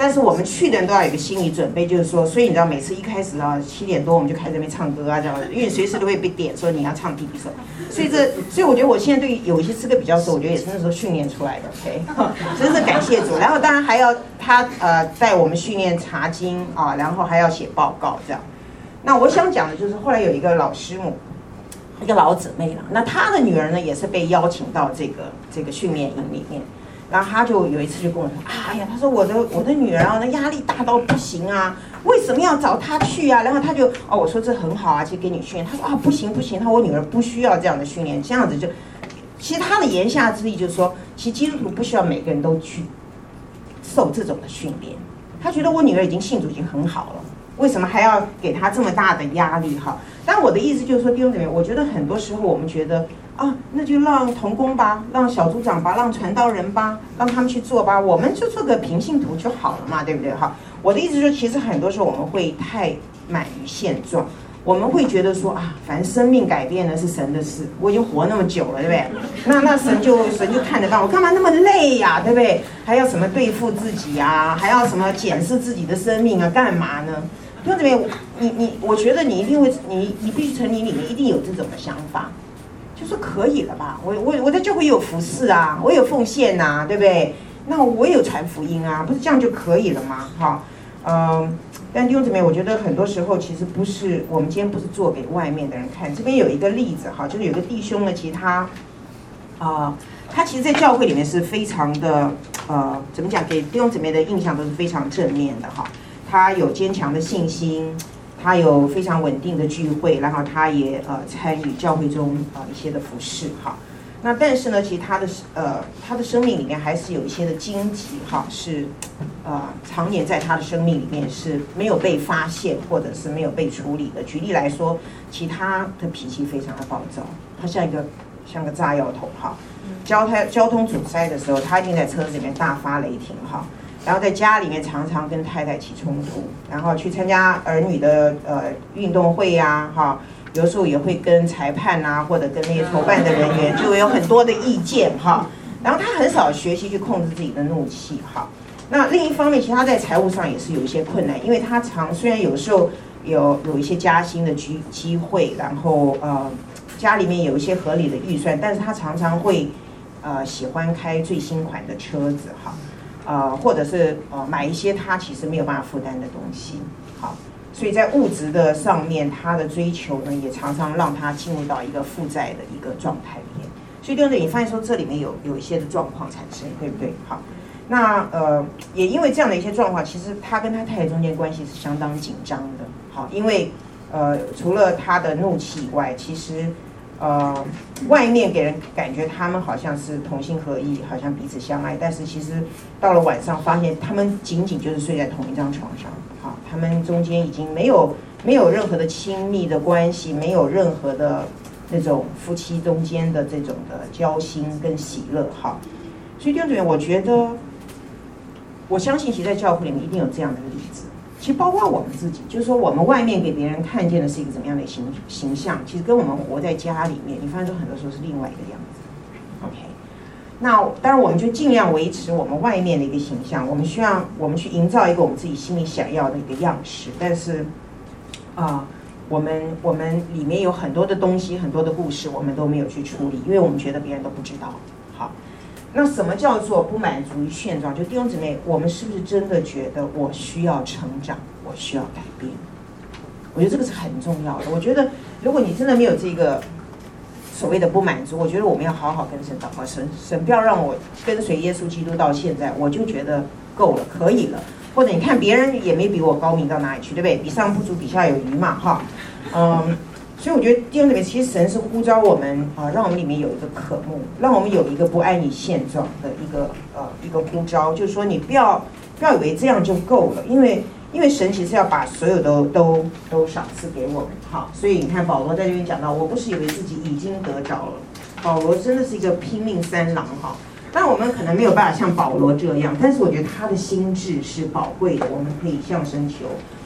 但是我们去的人都要有个心理准备，就是说，所以你知道，每次一开始啊，七点多我们就开始在那边唱歌啊，这样，因为随时都会被点说你要唱第几首，所以这，所以我觉得我现在对有一些资格比较熟，我觉得也是那时候训练出来的，OK，(laughs) 真是感谢主。然后当然还要他呃带我们训练查经啊，然后还要写报告这样。那我想讲的就是后来有一个老师母，一个老姊妹了，那她的女儿呢也是被邀请到这个这个训练营里面。然后她就有一次就跟我说：“哎呀，她说我的我的女儿啊，那压力大到不行啊，为什么要找她去啊？”然后她就哦，我说这很好啊，去给你训练。她说啊，不行不行，她说我女儿不需要这样的训练，这样子就，其实他的言下之意就是说，其实基督徒不需要每个人都去受这种的训练。他觉得我女儿已经信主已经很好了，为什么还要给他这么大的压力？哈，但我的意思就是说，弟兄姊妹，我觉得很多时候我们觉得。啊，那就让童工吧，让小组长吧，让传道人吧，让他们去做吧，我们就做个平信徒就好了嘛，对不对？哈，我的意思是，其实很多时候我们会太满于现状，我们会觉得说啊，反正生命改变的是神的事，我已经活那么久了，对不对？那那神就神就看得到，我干嘛那么累呀，对不对？还要什么对付自己啊？还要什么检视自己的生命啊？干嘛呢？兄弟们，你你，我觉得你一定会，你你必须从你里面一定有这种的想法。就说可以了吧，我我我在教会有服侍啊，我有奉献呐、对不对？那我有传福音啊，不是这样就可以了吗？哈，嗯，但弟兄姊妹，我觉得很多时候其实不是，我们今天不是做给外面的人看。这边有一个例子哈，就是有个弟兄呢，其实他啊、他其实，在教会里面是非常的呃，怎么讲，给弟兄姊妹的印象都是非常正面的哈。他有坚强的信心。他有非常稳定的聚会，然后他也呃参与教会中啊、呃、一些的服饰哈。那但是呢，其实他的呃他的生命里面还是有一些的荆棘哈，是呃常年在他的生命里面是没有被发现或者是没有被处理的。举例来说，其他的脾气非常的暴躁，他像一个像个炸药桶哈。交通交通阻塞的时候，他一定在车子里面大发雷霆哈。然后在家里面常常跟太太起冲突，然后去参加儿女的呃运动会呀，哈，有时候也会跟裁判呐，或者跟那些筹办的人员就有很多的意见哈。然后他很少学习去控制自己的怒气哈。那另一方面，其实他在财务上也是有一些困难，因为他常虽然有时候有有一些加薪的机机会，然后呃家里面有一些合理的预算，但是他常常会呃喜欢开最新款的车子哈。呃，或者是呃买一些他其实没有办法负担的东西，好，所以在物质的上面，他的追求呢，也常常让他进入到一个负债的一个状态里面。所以对不对？你发现说这里面有有一些的状况产生，对不对？好，那呃也因为这样的一些状况，其实他跟他太太中间关系是相当紧张的，好，因为呃除了他的怒气以外，其实。呃，外面给人感觉他们好像是同心合意，好像彼此相爱，但是其实到了晚上，发现他们仅仅就是睡在同一张床上，好，他们中间已经没有没有任何的亲密的关系，没有任何的那种夫妻中间的这种的交心跟喜乐，好，所以弟兄姊妹，我觉得，我相信其实在教会里面一定有这样的。其实包括我们自己，就是说我们外面给别人看见的是一个怎么样的形形象，其实跟我们活在家里面，你发现很多时候是另外一个样子。OK，那当然，我们就尽量维持我们外面的一个形象。我们需要我们去营造一个我们自己心里想要的一个样式。但是，啊、我们我们里面有很多的东西，很多的故事，我们都没有去处理，因为我们觉得别人都不知道。那什么叫做不满足于现状？就弟兄姊妹，我们是不是真的觉得我需要成长，我需要改变？我觉得这个是很重要的。我觉得，如果你真的没有这个。所谓的不满足，我觉得我们要好好跟神祷告，神神不要让我跟随耶稣基督到现在，我就觉得够了，可以了。或者你看别人也没比我高明到哪里去，对不对？比上不足，比下有余嘛，哈。嗯，所以我觉得弟兄姊妹，其实神是呼召我们啊，让我们里面有一个渴慕，让我们有一个不爱你现状的一个呃一个呼召，就是说你不要不要以为这样就够了，因为。因为神其实要把所有都都都赏赐给我们，好，所以你看保罗在这边讲到，我不是以为自己已经得着了，保罗真的是一个拼命三郎哈。但我们可能没有办法像保罗这样，但是我觉得他的心智是宝贵的，我们可以向神求。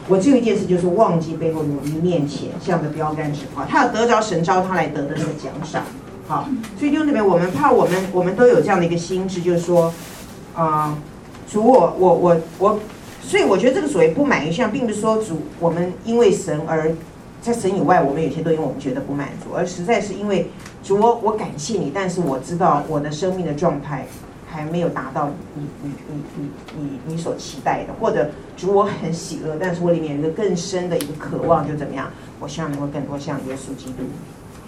我只有一件事就是忘记背后，努力面前，向着标杆直跑。他要得着神招他来得的那个奖赏，好，所以就那边我们怕我们我们都有这样的一个心智，就是说，啊、主我我我我。所以我觉得这个所谓不满意，像并不是说主我们因为神而在神以外，我们有些东西我们觉得不满足，而实在是因为主我我感谢你，但是我知道我的生命的状态还没有达到你你你你你你所期待的，或者主我很喜乐，但是我里面有一个更深的一个渴望，就怎么样？我希望能够更多像耶稣基督。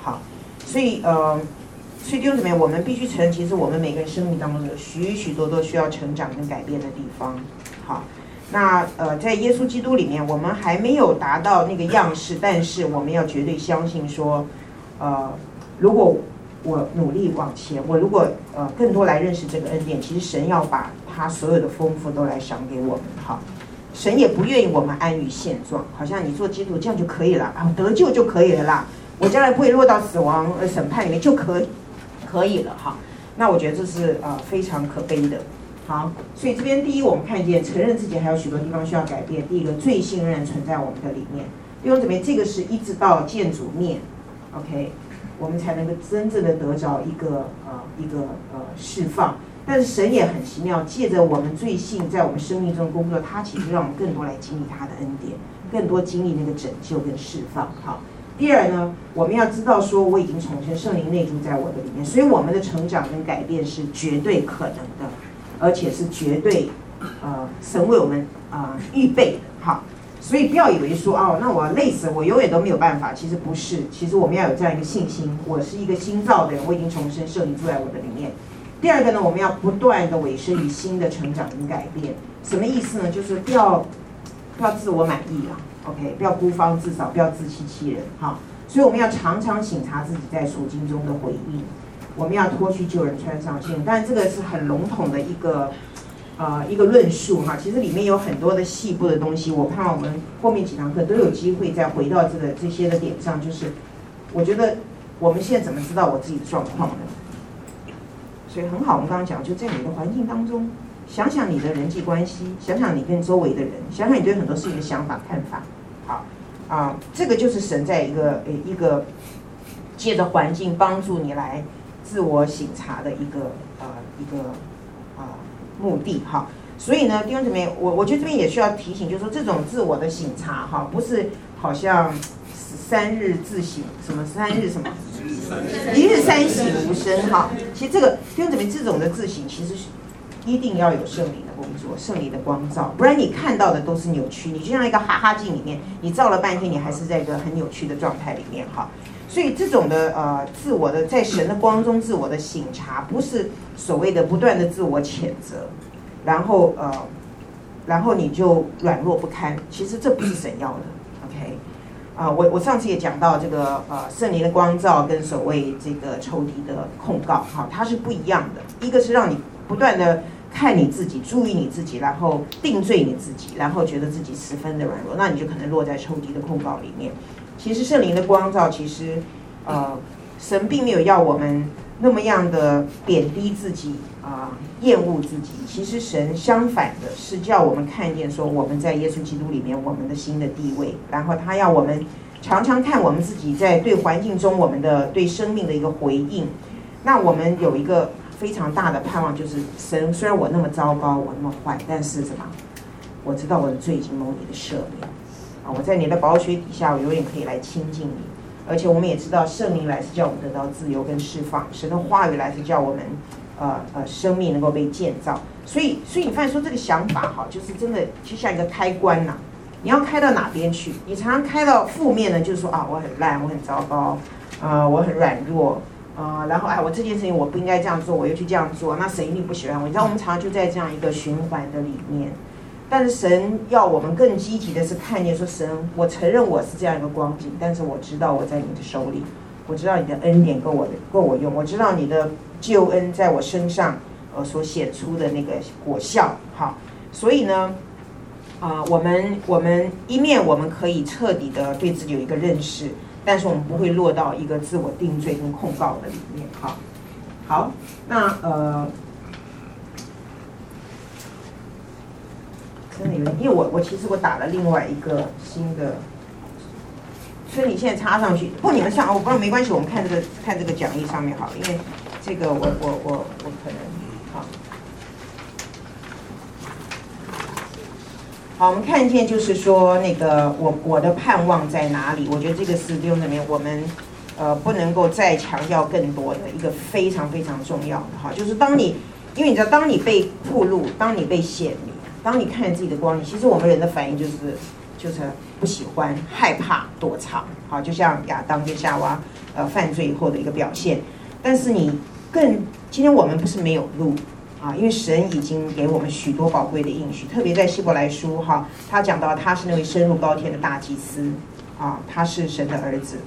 好，所以呃，所以弟兄姊妹，我们必须承认，其实我们每个人生命当中有许许多多需要成长跟改变的地方。好。那呃，在耶稣基督里面，我们还没有达到那个样式，但是我们要绝对相信说，呃，如果我努力往前，我如果呃更多来认识这个恩典，其实神要把他所有的丰富都来赏给我们。好，神也不愿意我们安于现状，好像你做基督这样就可以了啊，得救就可以了啦，我将来不会落到死亡呃审判里面就可以可以了哈。那我觉得这是呃非常可悲的。好，所以这边第一，我们看见承认自己还有许多地方需要改变。第一个，罪性仍然存在我们的里面。弟兄姊妹，这个是一直到建筑面，OK，我们才能够真正的得着一个呃一个呃释放。但是神也很奇妙，借着我们罪性在我们生命中工作，他其实让我们更多来经历他的恩典，更多经历那个拯救跟释放。好，第二呢，我们要知道说我已经重生，圣灵内住在我的里面，所以我们的成长跟改变是绝对可能的。而且是绝对，呃，神为我们啊、预备的，好，所以不要以为说哦，那我累死，我永远都没有办法。其实不是，其实我们要有这样一个信心，我是一个新造的人，我已经重生，圣灵住在我的里面。第二个呢，我们要不断的委身于新的成长跟改变。什么意思呢？就是不要不要自我满意啊，OK，不要孤芳自赏，不要自欺欺人，哈。所以我们要常常省察自己在处境中的回应。我们要脱去旧人，穿上新，但这个是很笼统的一个，呃，一个论述哈。其实里面有很多的细部的东西，我怕我们后面几堂课都有机会再回到这个这些的点上。就是我觉得我们现在怎么知道我自己的状况呢？所以很好，我们刚刚讲，就在你的环境当中，想想你的人际关系，想想你跟周围的人，想想你对很多事情的想法看法。好啊，这个就是神在一个诶一个借着环境帮助你来。自我省察的一个呃一个、目的哈，所以呢，弟兄姊妹，我我觉得这边也需要提醒，就是说这种自我的省察哈，不是好像三日自省什么三日什么？一日三省。吾身哈，其实这个弟兄姊妹这种的自省，其实是一定要有圣灵的工作，圣灵的光照，不然你看到的都是扭曲，你就像一个哈哈镜里面，你照了半天，你还是在一个很扭曲的状态里面哈。所以这种的呃自我的在神的光中自我的省察，不是所谓的不断的自我谴责，然后呃，然后你就软弱不堪。其实这不是神要的，OK？啊、我我上次也讲到这个呃圣灵的光照跟所谓这个仇敌的控告，哈，它是不一样的。一个是让你不断的看你自己，注意你自己，然后定罪你自己，然后觉得自己十分的软弱，那你就可能落在仇敌的控告里面。其实圣灵的光照，其实，呃，神并没有要我们那么样的贬低自己啊，厌恶自己。其实神相反的是叫我们看见说我们在耶稣基督里面我们的新的地位，然后他要我们常常看我们自己在对环境中我们的对生命的一个回应。那我们有一个。非常大的盼望，就是神虽然我那么糟糕，我那么坏，但是什么？我知道我的罪已经蒙你的赦免啊！我在你的宝血底下，我永远可以来亲近你。而且我们也知道，圣灵来是叫我们得到自由跟释放，神的话语来是叫我们，呃呃，生命能够被建造。所以，所以你发现说这个想法哈，就是真的就像一个开关呐、你要开到哪边去？你常常开到负面呢，就是说啊，我很烂，我很糟糕，啊、呃，我很软弱，啊、呃，然后哎，我这件事情我不应该这样做，我又去这样做，那神一定不喜欢我。你知道，我们常常就在这样一个循环的里面。但是神要我们更积极的是看见说，神，我承认我是这样一个光景，但是我知道我在你的手里，我知道你的恩典够我的够我用，我知道你的救恩在我身上呃所显出的那个果效。好，所以呢。啊、我们我们一面我们可以彻底的对自己有一个认识，但是我们不会落到一个自我定罪跟控告的里面。好，好，那呃，真的有点，因为我我其实我打了另外一个新的，所以你现在插上去，不，你们上，我不知道没关系，我们看这个看这个讲义上面好，因为这个我我我我可能好。好，我们看见就是说，那个我我的盼望在哪里？我觉得这个是弟兄姊妹，我们呃不能够再强调更多的一个非常非常重要的哈，就是当你因为你知道，当你被暴露，当你被显明，当你看见自己的光，其实我们人的反应就是就是不喜欢、害怕、躲藏，好，就像亚当跟夏娃呃犯罪以后的一个表现。但是你更今天我们不是没有路。啊，因为神已经给我们许多宝贵的应许，特别在希伯来书哈，他讲到他是那位深入高天的大祭司，啊，他是神的儿子。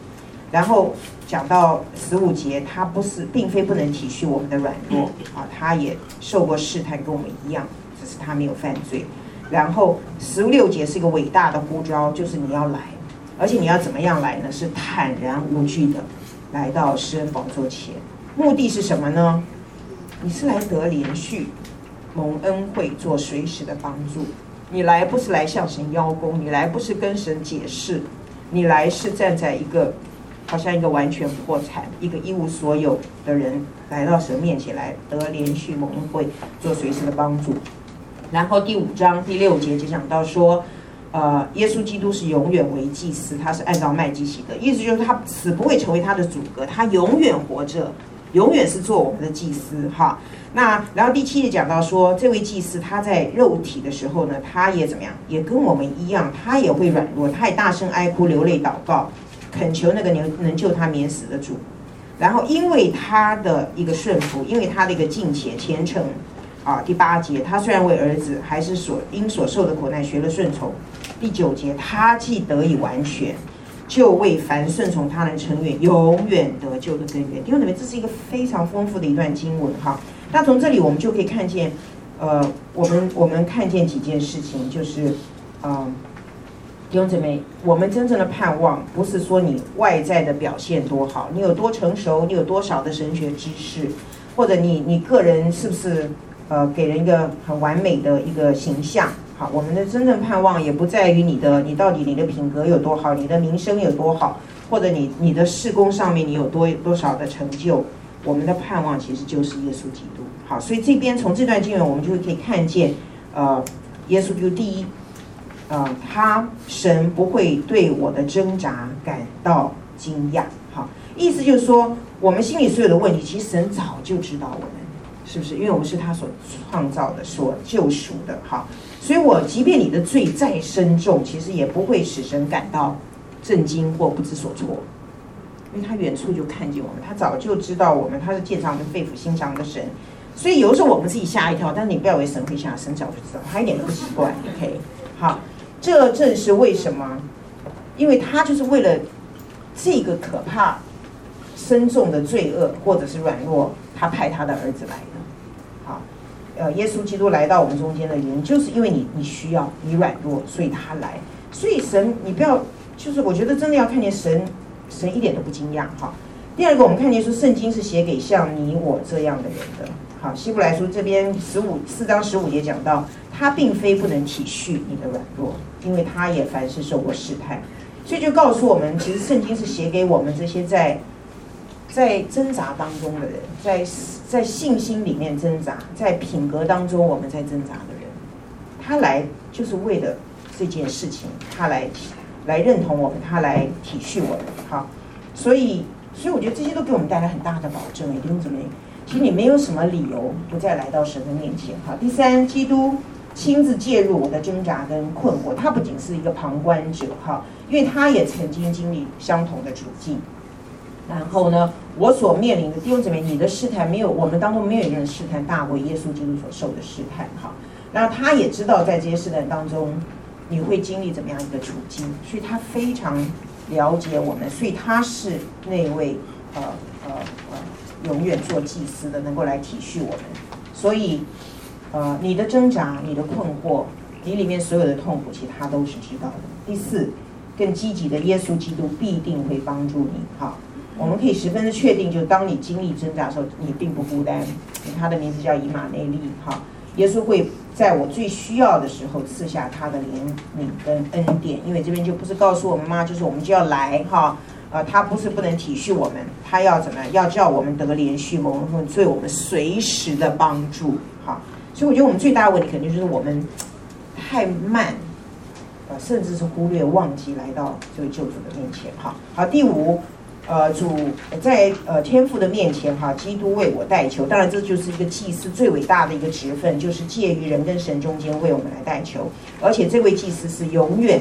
然后讲到十五节，他不是，并非不能体恤我们的软弱，啊，他也受过试探，跟我们一样，是他没有犯罪。然后十六节是一个伟大的呼召，就是你要来，而且你要怎么样来呢？是坦然无惧的来到施恩宝座前，目的是什么呢？你是来得连续蒙恩惠做随时的帮助，你来不是来向神邀功，你来不是跟神解释，你来是站在一个好像一个完全破产、一个一无所有的人来到神面前来得连续蒙恩惠做随时的帮助。然后第五章第六节就讲到说，呃，耶稣基督是永远为祭司，他是按照麦基洗德，意思就是他死不会成为他的阻隔，他永远活着。永远是做我们的祭司哈，那然后第七节讲到说，这位祭司他在肉体的时候呢，他也怎么样，也跟我们一样，他也会软弱，他也大声哀哭流泪祷告，恳求那个能能救他免死的主。然后因为他的一个顺服，因为他的一个敬虔虔诚啊，第八节他虽然为儿子，还是所因所受的苦难学了顺从。第九节他既得以完全。就为凡顺从他人成员永远得救的根源。弟兄姊妹，这是一个非常丰富的一段经文哈。那从这里我们就可以看见，呃，我们我们看见几件事情，就是，呃，弟兄姊妹，我们真正的盼望不是说你外在的表现多好，你有多成熟，你有多少的神学知识，或者你你个人是不是呃给人一个很完美的一个形象。好，我们的真正盼望也不在于你的，你到底你的品格有多好，你的名声有多好，或者你你的事工上面你有多多少的成就。我们的盼望其实就是耶稣基督。好，所以这边从这段经文我们就可以看见，呃，耶稣基督第一，呃，他神不会对我的挣扎感到惊讶。好，意思就是说，我们心里所有的问题，其实神早就知道我们，是不是？因为我们是他所创造的，所救赎的。哈。所以，我即便你的罪再深重，其实也不会使神感到震惊或不知所措，因为他远处就看见我们，他早就知道我们，他是鉴察我们肺腑心肠的神。所以有时候我们自己吓一跳，但是你不要以为神会吓，神早就知道，他一点都不奇怪。OK，好，这正是为什么，因为他就是为了这个可怕、深重的罪恶或者是软弱，他派他的儿子来的。呃，耶稣基督来到我们中间的原因，就是因为你你需要你软弱，所以他来。所以神，你不要，就是我觉得真的要看见神，神一点都不惊讶哈。第二个，我们看见说圣经是写给像你我这样的人的。好，希伯来书这边十五四章十五节讲到，他并非不能体恤你的软弱，因为他也凡事受过试探，所以就告诉我们，其实圣经是写给我们这些在在挣扎当中的人，在在信心里面挣扎，在品格当中我们在挣扎的人，他来就是为了这件事情，他来来认同我们，他来体恤我们，好，所以所以我觉得这些都给我们带来很大的保证，弟兄姊妹，其实你没有什么理由不再来到神的面前，好，第三，基督亲自介入我的挣扎跟困惑，他不仅是一个旁观者，哈，因为他也曾经经历相同的处境。然后呢，我所面临的弟兄姊妹，你的试探没有，我们当中没有一个人试探大过耶稣基督所受的试探，哈。那他也知道在这些试探当中，你会经历怎么样一个处境，所以他非常了解我们，所以他是那位呃呃呃永远做祭司的，能够来体恤我们。所以，呃，你的挣扎、你的困惑、你里面所有的痛苦，其实他都是知道的。第四，更积极的耶稣基督必定会帮助你，哈。我们可以十分的确定，就当你经历挣扎的时候，你并不孤单。他的名字叫以马内利，哈，耶稣会在我最需要的时候赐下他的怜悯跟恩典。因为这边就不是告诉我们吗？就是我们就要来，哈，呃，他不是不能体恤我们，他要怎么样？要叫我们得连续蒙恩，对我们随时的帮助，哈。所以我觉得我们最大的问题肯定就是我们太慢，呃，甚至是忽略、忘记来到这位救主的面前，哈。好，第五。呃，主在呃天父的面前哈，基督为我代求。当然，这就是一个祭司最伟大的一个职分，就是介于人跟神中间为我们来代求。而且这位祭司是永远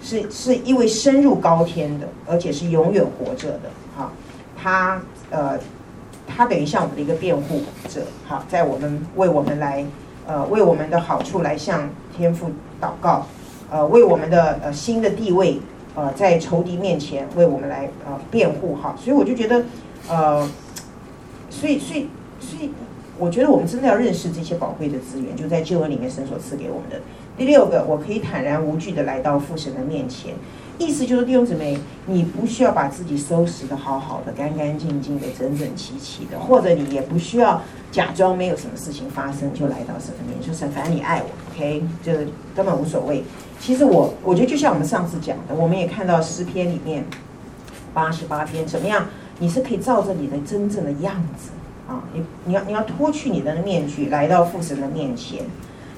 是是一位深入高天的，而且是永远活着的哈。他呃，他等于像我们的一个辩护者哈，在我们为我们来呃为我们的好处来向天父祷告，呃为我们的呃新的地位。呃，在仇敌面前为我们来呃辩护哈，所以我就觉得，呃，所以所以所以，我觉得我们真的要认识这些宝贵的资源，就在旧恩里面神所赐给我们的。第六个，我可以坦然无惧的来到父神的面前，意思就是弟兄姊妹，你不需要把自己收拾得好好的、干干净净的、整整齐齐的，或者你也不需要假装没有什么事情发生就来到神的面前，就神反正你爱我。，OK，就根本无所谓。其实我我觉得就像我们上次讲的，我们也看到诗篇里面八十八篇怎么样？你是可以照着你的真正的样子啊，你你要你要脱去你的面具，来到父神的面前。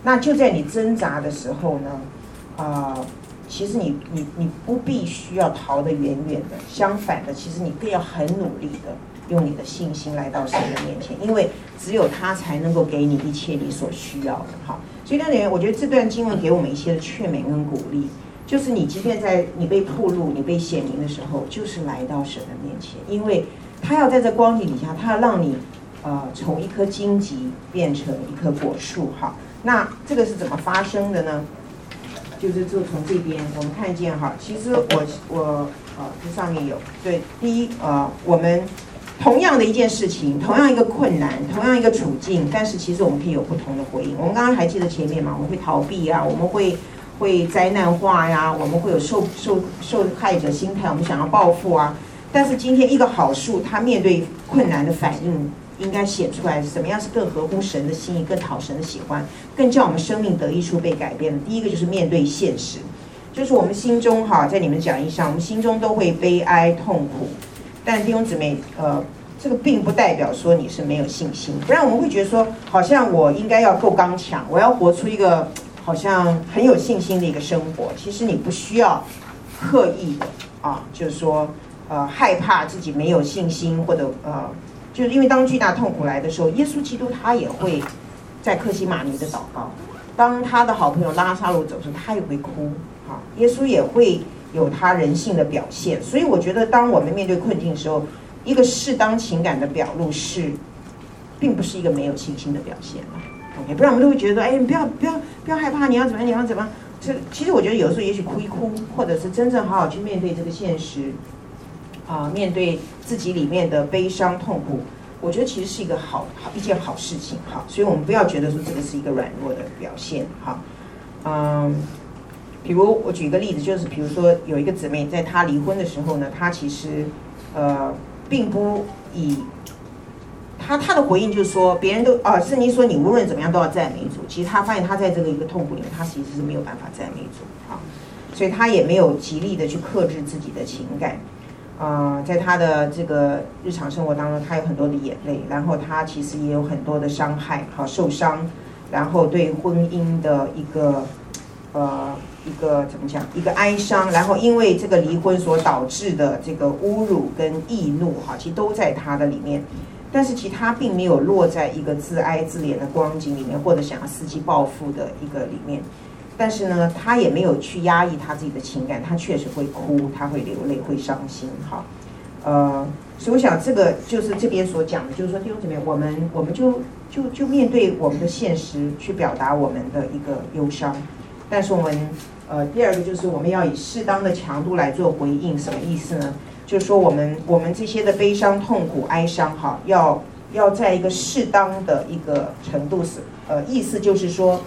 那就在你挣扎的时候呢，啊，其实你你你不必需要逃得远远的，相反的，其实你更要很努力的用你的信心来到神的面前，因为只有他才能够给你一切你所需要的，哈。所以，那年我觉得这段经文给我们一些的劝勉跟鼓励，就是你即便在你被暴露、你被显明的时候，就是来到神的面前，因为他要在这光景底下，他要让你，呃，从一颗荆棘变成一棵果树。哈，那这个是怎么发生的呢？就是就从这边我们看见哈，其实我我呃这上面有对，第一呃我们。同样的一件事情，同样一个困难，同样一个处境，但是其实我们可以有不同的回应。我们刚刚还记得前面嘛？我们会逃避啊，我们会会灾难化呀，我们会有受受受害者心态，我们想要报复啊。但是今天一个好树，它面对困难的反应，应该显出来什么样是更合乎神的心意，更讨神的喜欢，更叫我们生命得益处被改变的。第一个就是面对现实，就是我们心中哈，在你们讲义上，我们心中都会悲哀痛苦。但弟兄姊妹，呃，这个并不代表说你是没有信心，不然我们会觉得说，好像我应该要够刚强，我要活出一个好像很有信心的一个生活。其实你不需要刻意的啊，就是说，呃，害怕自己没有信心，或者呃，就是因为当巨大痛苦来的时候，耶稣基督他也会在克西马尼的祷告，当他的好朋友拉撒路走时候，他也会哭，啊，耶稣也会。有他人性的表现，所以我觉得，当我们面对困境的时候，一个适当情感的表露是，并不是一个没有信心的表现啊。OK，不然我们都会觉得，哎，你不要不要不要害怕，你要怎么样，你要怎么样？这其实我觉得有时候，也许哭一哭，或者是真正好好去面对这个现实，啊，面对自己里面的悲伤痛苦，我觉得其实是一个好好一件好事情哈。所以我们不要觉得说这个是一个软弱的表现哈，嗯。比如我举一个例子，就是比如说有一个姊妹，在她离婚的时候呢，她其实，呃，并不以，他他的回应就是说，别人都啊，圣经说你无论怎么样都要赞美主。其实他发现他在这个一个痛苦里面，他其实是没有办法赞美主啊，所以他也没有极力的去克制自己的情感，呃，在他的这个日常生活当中，他有很多的眼泪，然后他其实也有很多的伤害，好受伤，然后对婚姻的一个呃一个怎么讲，一个哀伤，然后因为这个离婚所导致的这个侮辱跟易怒，哈，其实都在他的里面。但是其实他并没有落在一个自哀自怜的光景里面，或者想要伺机报复的一个里面。但是呢，他也没有去压抑他自己的情感，他确实会哭，他会流泪，会伤心。哈，呃，所以我想这个就是这边所讲的，就是说弟兄姊妹，我们我们就就就面对我们的现实，去表达我们的一个忧伤。但是我们呃，第二个就是我们要以适当的强度来做回应，什么意思呢？就是说，我们我们这些的悲伤、痛苦、哀伤，哈，要要在一个适当的一个程度是，呃，意思就是说，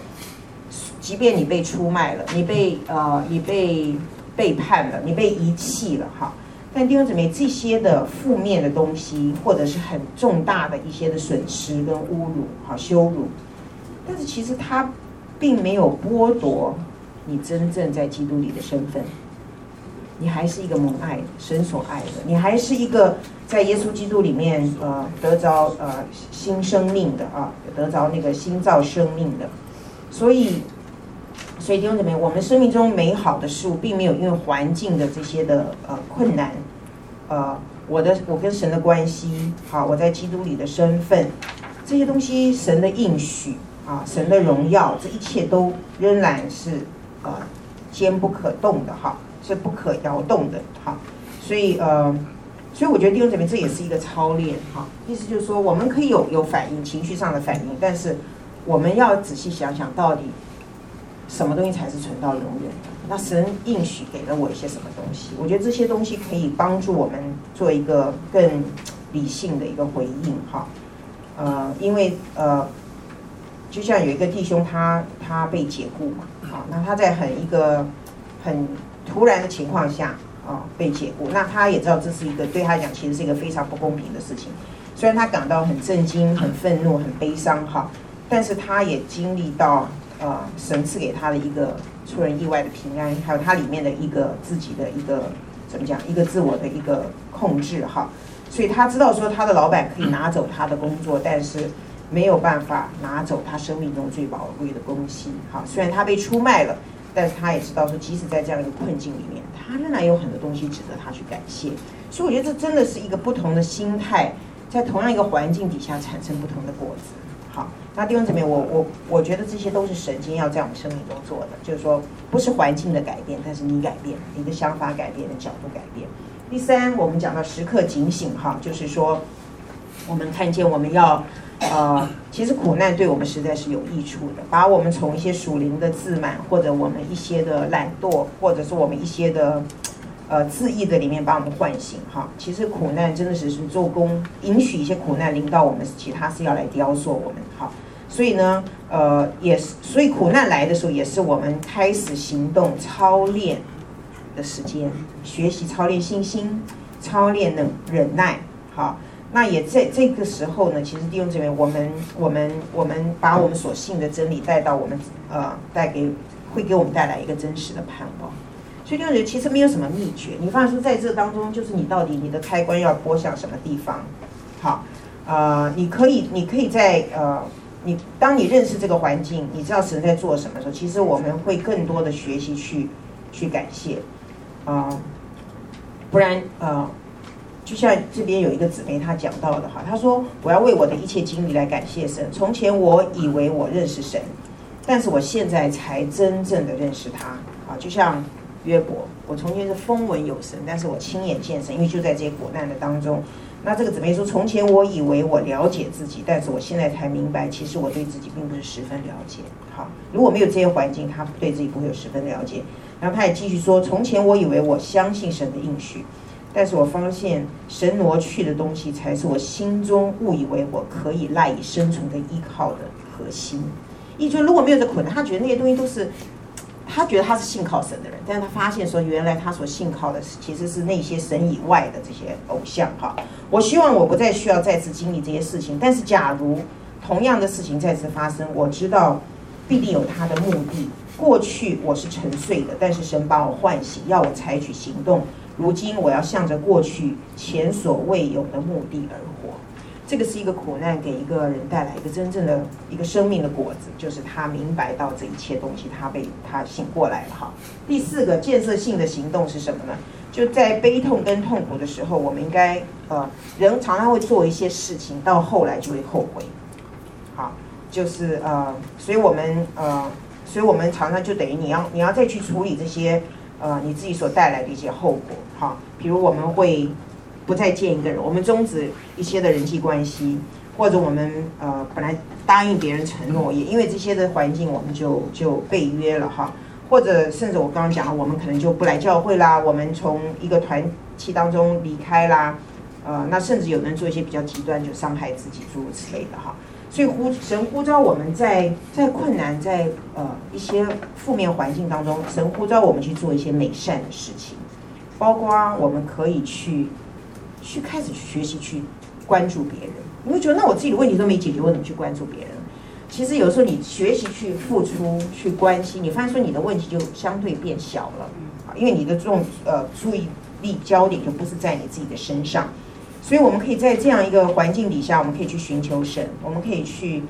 即便你被出卖了，你被呃，你被背叛了，你被遗弃了，哈，但弟兄姊妹，这些的负面的东西，或者是很重大的一些的损失跟侮辱，哈，羞辱，但是其实它并没有剥夺你真正在基督里的身份。你还是一个蒙爱，神所爱的，你还是一个在耶稣基督里面呃得着呃新生命的啊，得着那个新造生命的，所以，所以弟兄姊妹，我们生命中美好的事物，并没有因为环境的这些的呃困难，呃，我的我跟神的关系，好，我在基督里的身份，这些东西，神的应许啊，神的荣耀，这一切都仍然是呃坚不可动的哈。是不可摇动的，哈，所以呃，所以我觉得弟兄姊妹这边这也是一个操练，哈，意思就是说我们可以有有反应，情绪上的反应，但是我们要仔细想想到底什么东西才是存到永远的？那神应许给了我一些什么东西？我觉得这些东西可以帮助我们做一个更理性的一个回应，哈，呃，因为呃，就像有一个弟兄他他被解雇嘛，好，那他在很一个很。突然的情况下，啊、哦，被解雇，那他也知道这是一个对他讲，其实是一个非常不公平的事情。虽然他感到很震惊、很愤怒、很悲伤，哈，但是他也经历到，呃，神赐给他的一个出人意外的平安，还有他里面的一个自己的一个怎么讲，一个自我的一个控制，哈。所以他知道说，他的老板可以拿走他的工作，但是没有办法拿走他生命中最宝贵的东西，哈。虽然他被出卖了。但是他也知道说，即使在这样一个困境里面，他仍然有很多东西值得他去感谢。所以我觉得这真的是一个不同的心态，在同样一个环境底下产生不同的果子。好，那弟兄姊妹，我我我觉得这些都是神经要在我们生命中做的，就是说不是环境的改变，但是你改变，你的想法改变，你的角度改变。第三，我们讲到时刻警醒哈，就是说我们看见我们要。呃，其实苦难对我们实在是有益处的，把我们从一些属灵的自满，或者我们一些的懒惰，或者是我们一些的呃自意的里面，把我们唤醒哈。其实苦难真的是是做工，允许一些苦难临到我们，其他是要来雕塑我们哈。所以呢，呃，也是，所以苦难来的时候，也是我们开始行动操练的时间，学习操练信心，操练忍忍耐，好。那也在这个时候呢，其实弟兄姊妹，我们我们我们把我们所信的真理带到我们呃带给会给我们带来一个真实的盼望。所以弟兄姊妹，其实没有什么秘诀。你发现说在这当中，就是你到底你的开关要拨向什么地方？好，呃，你可以你可以在呃你当你认识这个环境，你知道神在做什么的时候，其实我们会更多的学习去去感谢啊、呃，不然呃。就像这边有一个姊妹她讲到的哈，她说，我要为我的一切经历来感谢神。从前我以为我认识神，但是我现在才真正的认识他啊。就像约伯，我从前是风闻有神，但是我亲眼见神，因为就在这些苦难的当中。那这个姊妹说，从前我以为我了解自己，但是我现在才明白，其实我对自己并不是十分了解。好，如果没有这些环境，她对自己不会有十分了解。然后她也继续说，从前我以为我相信神的应许。但是我发现神挪去的东西，才是我心中误以为我可以赖以生存跟依靠的核心。也就如果没有这捆，他觉得那些东西都是，他觉得他是信靠神的人，但是他发现说，原来他所信靠的其实是那些神以外的这些偶像。哈，我希望我不再需要再次经历这些事情。但是假如同样的事情再次发生，我知道必定有他的目的。过去我是沉睡的，但是神把我唤醒，要我采取行动。如今我要向着过去前所未有的目的而活。这个是一个苦难给一个人带来一个真正的一个生命的果子，就是他明白到这一切东西，他被他醒过来了哈。第四个建设性的行动是什么呢？就在悲痛跟痛苦的时候，我们应该呃，人常常会做一些事情，到后来就会后悔。好，就是呃，所以我们呃，所以我们常常就等于你要你要再去处理这些呃你自己所带来的一些后果哈。比如我们会。不再见一个人，我们终止一些的人际关系，或者我们呃本来答应别人承诺，也因为这些的环境，我们就就被约了哈，或者甚至我刚刚讲了，我们可能就不来教会啦，我们从一个团体当中离开啦，呃，那甚至有人做一些比较极端，就伤害自己诸如此类的哈。所以呼神呼召我们在在困难在呃一些负面环境当中，神呼召我们去做一些美善的事情，包括我们可以去。去开始去学习去关注别人，你会觉得那我自己的问题都没解决，我怎么去关注别人？其实有时候你学习去付出、去关心，你发现说你的问题就相对变小了，啊，因为你的这种呃注意力焦点就不是在你自己的身上，所以我们可以在这样一个环境底下，我们可以去寻求神，我们可以去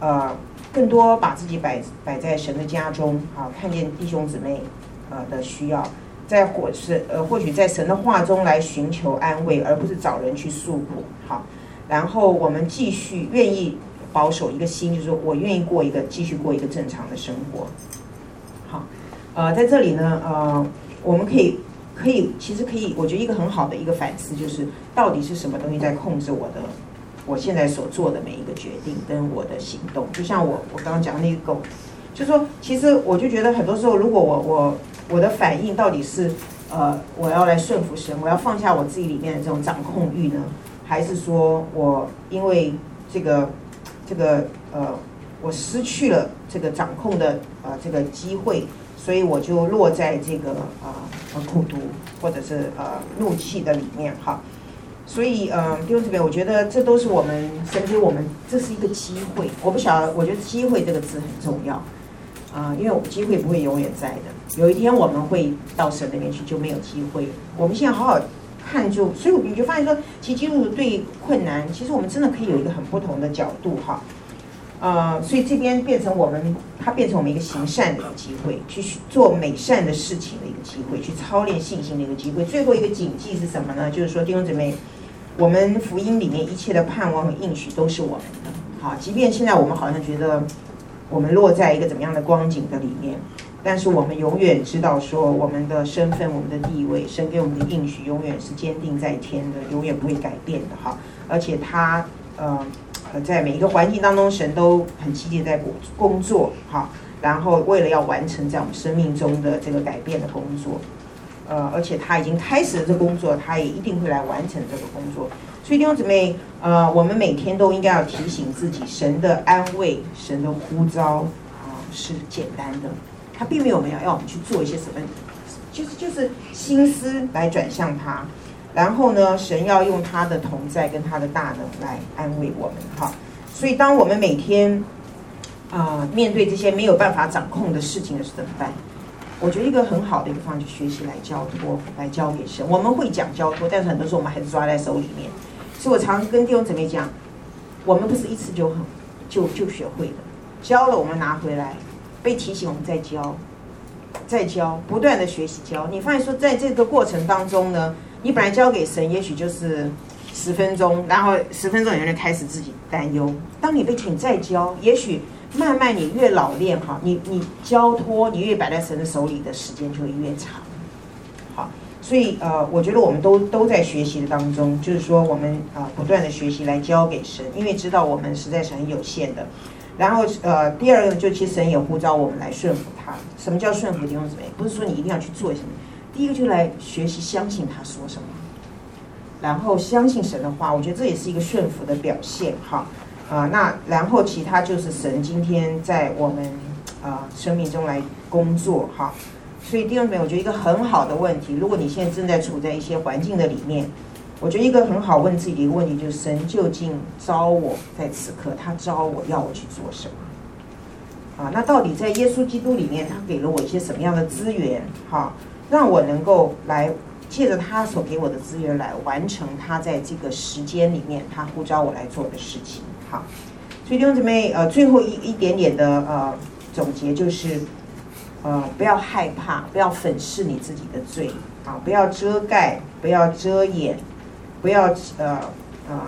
呃更多把自己摆摆在神的家中，啊，看见弟兄姊妹呃的需要。在或是呃，或许在神的话中来寻求安慰，而不是找人去诉苦。好，然后我们继续愿意保守一个心，就是说我愿意过一个继续过一个正常的生活。好，呃，在这里呢，呃，我们可以可以其实可以，我觉得一个很好的一个反思就是，到底是什么东西在控制我的我现在所做的每一个决定跟我的行动？就像我我刚刚讲的那个狗，就是说，其实我就觉得很多时候，如果我我。我的反应到底是，呃，我要来顺服神，我要放下我自己里面的这种掌控欲呢，还是说我因为这个，这个呃，我失去了这个掌控的呃这个机会，所以我就落在这个啊呃苦毒或者是呃怒气的里面哈。所以呃弟兄姊妹，我觉得这都是我们神给我们，这是一个机会。我不晓得，我觉得机会这个字很重要。啊，因为机会不会永远在的，有一天我们会到神那边去，就没有机会。我们现在好好看就，所以你就发现说，其实基督对困难，其实我们真的可以有一个很不同的角度哈。呃，所以这边变成我们，它变成我们一个行善的一个机会，去做美善的事情的一个机会，去操练信心的一个机会。最后一个谨记是什么呢？就是说弟兄姊妹，我们福音里面一切的盼望和应许都是我们的。好，即便现在我们好像觉得。我们落在一个怎么样的光景的里面，但是我们永远知道说，我们的身份、我们的地位，神给我们的应许永远是坚定在天的，永远不会改变的哈。而且他呃，在每一个环境当中，神都很积极在工工作哈。然后为了要完成在我们生命中的这个改变的工作，呃，而且他已经开始了这工作，他也一定会来完成这个工作。所以弟兄姊妹，呃，我们每天都应该要提醒自己，神的安慰、神的呼召啊、是简单的，他并没有没有要我们去做一些什么，就是就是心思来转向他，然后呢，神要用他的同在跟他的大能来安慰我们哈。所以当我们每天啊、面对这些没有办法掌控的事情的时候怎么办？我觉得一个很好的一个方式，学习来交托，来交给神。我们会讲交托，但是很多时候我们还是抓在手里面。所以我常跟弟兄姊妹讲，我们不是一次就很就就学会的，教了我们拿回来，被提醒我们再教，再教，不断的学习教。你发现说，在这个过程当中呢，你本来交给神，也许就是十分钟，然后十分钟有人开始自己担忧。当你被请再教，也许慢慢你越老练哈，你你交托，你越摆在神的手里的时间就会越长。好所以呃，我觉得我们都都在学习的当中，就是说我们啊、呃、不断的学习来交给神，因为知道我们实在是很有限的。然后呃，第二个就其实神也呼召我们来顺服他。什么叫顺服弟兄姊妹？不是说你一定要去做什么，第一个就来学习相信他说什么，然后相信神的话。我觉得这也是一个顺服的表现哈啊、那然后其他就是神今天在我们啊、生命中来工作哈。所以弟兄姊妹，我觉得一个很好的问题，如果你现在正在处在一些环境的里面，我觉得一个很好问自己的一个问题就是：神究竟召我在此刻，他召我要我去做什么？啊，那到底在耶稣基督里面，他给了我一些什么样的资源？哈，让我能够来借着他所给我的资源来完成他在这个时间里面他呼召我来做的事情。好，所以弟兄姊妹，呃，最后一一点点的呃总结就是，呃，不要害怕，不要粉饰你自己的罪，啊，不要遮盖，不要遮掩，不要呃呃，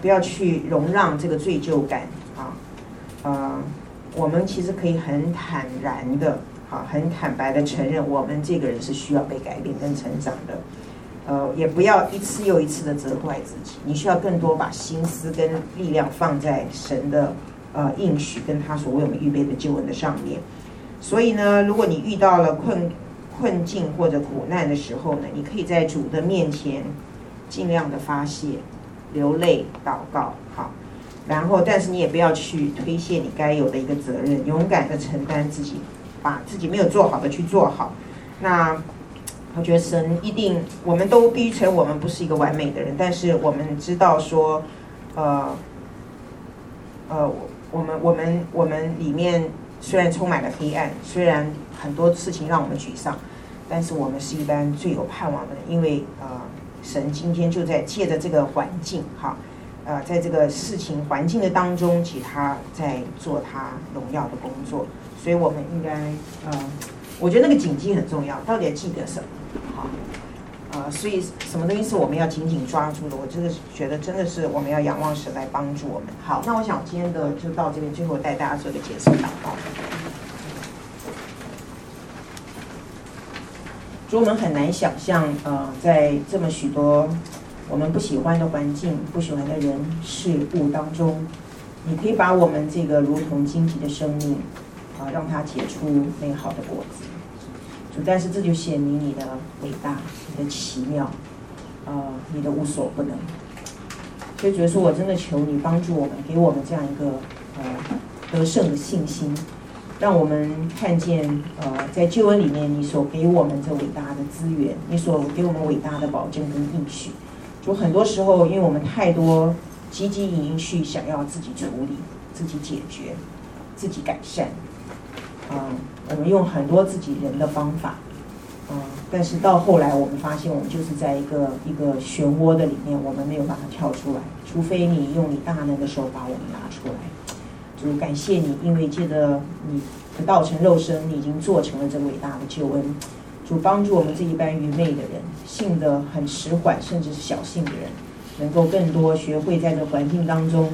不要去容让这个罪疚感，啊，呃，我们其实可以很坦然的。好，很坦白的承认，我们这个人是需要被改变跟成长的，呃，也不要一次又一次的责怪自己。你需要更多把心思跟力量放在神的呃应许跟他所为我们预备的救恩的上面。所以呢，如果你遇到了困困境或者苦难的时候呢，你可以在主的面前尽量的发泄、流泪、祷告，好，然后但是你也不要去推卸你该有的一个责任，勇敢的承担自己。把自己没有做好的去做好，那我觉得神一定，我们都必须承认我们不是一个完美的人，但是我们知道说，呃，呃，我们我们我们里面虽然充满了黑暗，虽然很多事情让我们沮丧，但是我们是一般最有盼望的人，因为呃，神今天就在借着这个环境哈，呃，在这个事情环境的当中，其他在做他荣耀的工作。所以我们应该，呃，我觉得那个谨记很重要，到底要记得什么？好，呃，所以什么东西是我们要紧紧抓住的？我真的是觉得，真的是我们要仰望神来帮助我们。好，那我想今天的就到这边，最后带大家做个结束祷告。主，我们很难想象，呃，在这么许多我们不喜欢的环境、不喜欢的人事物当中，你可以把我们这个如同荆棘的生命。啊，让它结出美好的果子，主，但是这就显明你的伟大，你的奇妙，呃，你的无所不能。所以觉得说，我真的求你帮助我们，给我们这样一个呃得胜的信心，让我们看见呃在救恩里面你所给我们这伟大的资源，你所给我们伟大的保证跟应许。就很多时候，因为我们太多汲汲营去想要自己处理、自己解决、自己改善。嗯，我们用很多自己人的方法，嗯，但是到后来我们发现，我们就是在一个一个漩涡的里面，我们没有办法跳出来，除非你用你大能的手把我们拿出来。主，感谢你，因为借着你的道成肉身，你已经做成了这伟大的救恩。主，帮助我们这一般愚昧的人，信得很迟缓，甚至是小信的人，能够更多学会在这环境当中。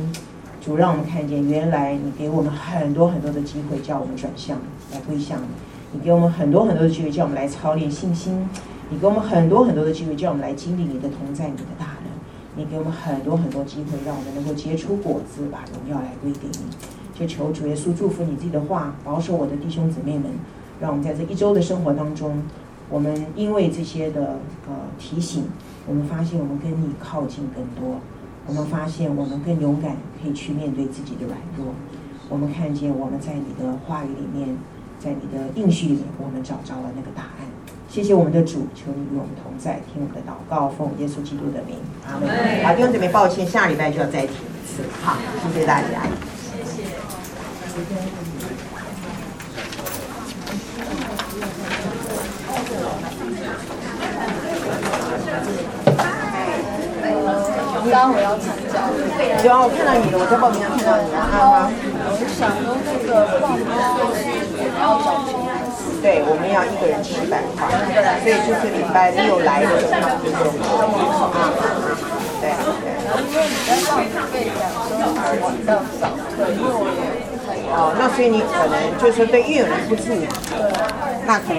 主让我们看见，原来你给我们很多很多的机会，叫我们转向来归向你；你给我们很多很多的机会，叫我们来操练信心；你给我们很多很多的机会，叫我们来经历你的同在、你的大能；你给我们很多很多机会，让我们能够结出果子，把荣耀来归给你。就求主耶稣祝福你自己的话，保守我的弟兄姊妹们，让我们在这一周的生活当中，我们因为这些的呃提醒，我们发现我们跟你靠近更多。我们发现，我们更勇敢，可以去面对自己的软弱。我们看见，我们在你的话语里面，在你的应许里面，我们找着了那个答案。谢谢我们的主，求你与我们同在，听我们的祷告，奉耶稣基督的名，阿门。好，弟兄姊妹，抱歉，下礼拜就要再听一次。好，谢谢大家。谢谢。刚我要参加，有啊，我看到你了，我在报名上看到你了啊。我想说那个报名费要缴钱，对，我们要一个人七百块，所以就是礼拜六来的时候要给我们啊，对对。因为你在报名费讲说比较少，对，因为我也。哦，那所以你可能就是说对，因为有人不住，那可能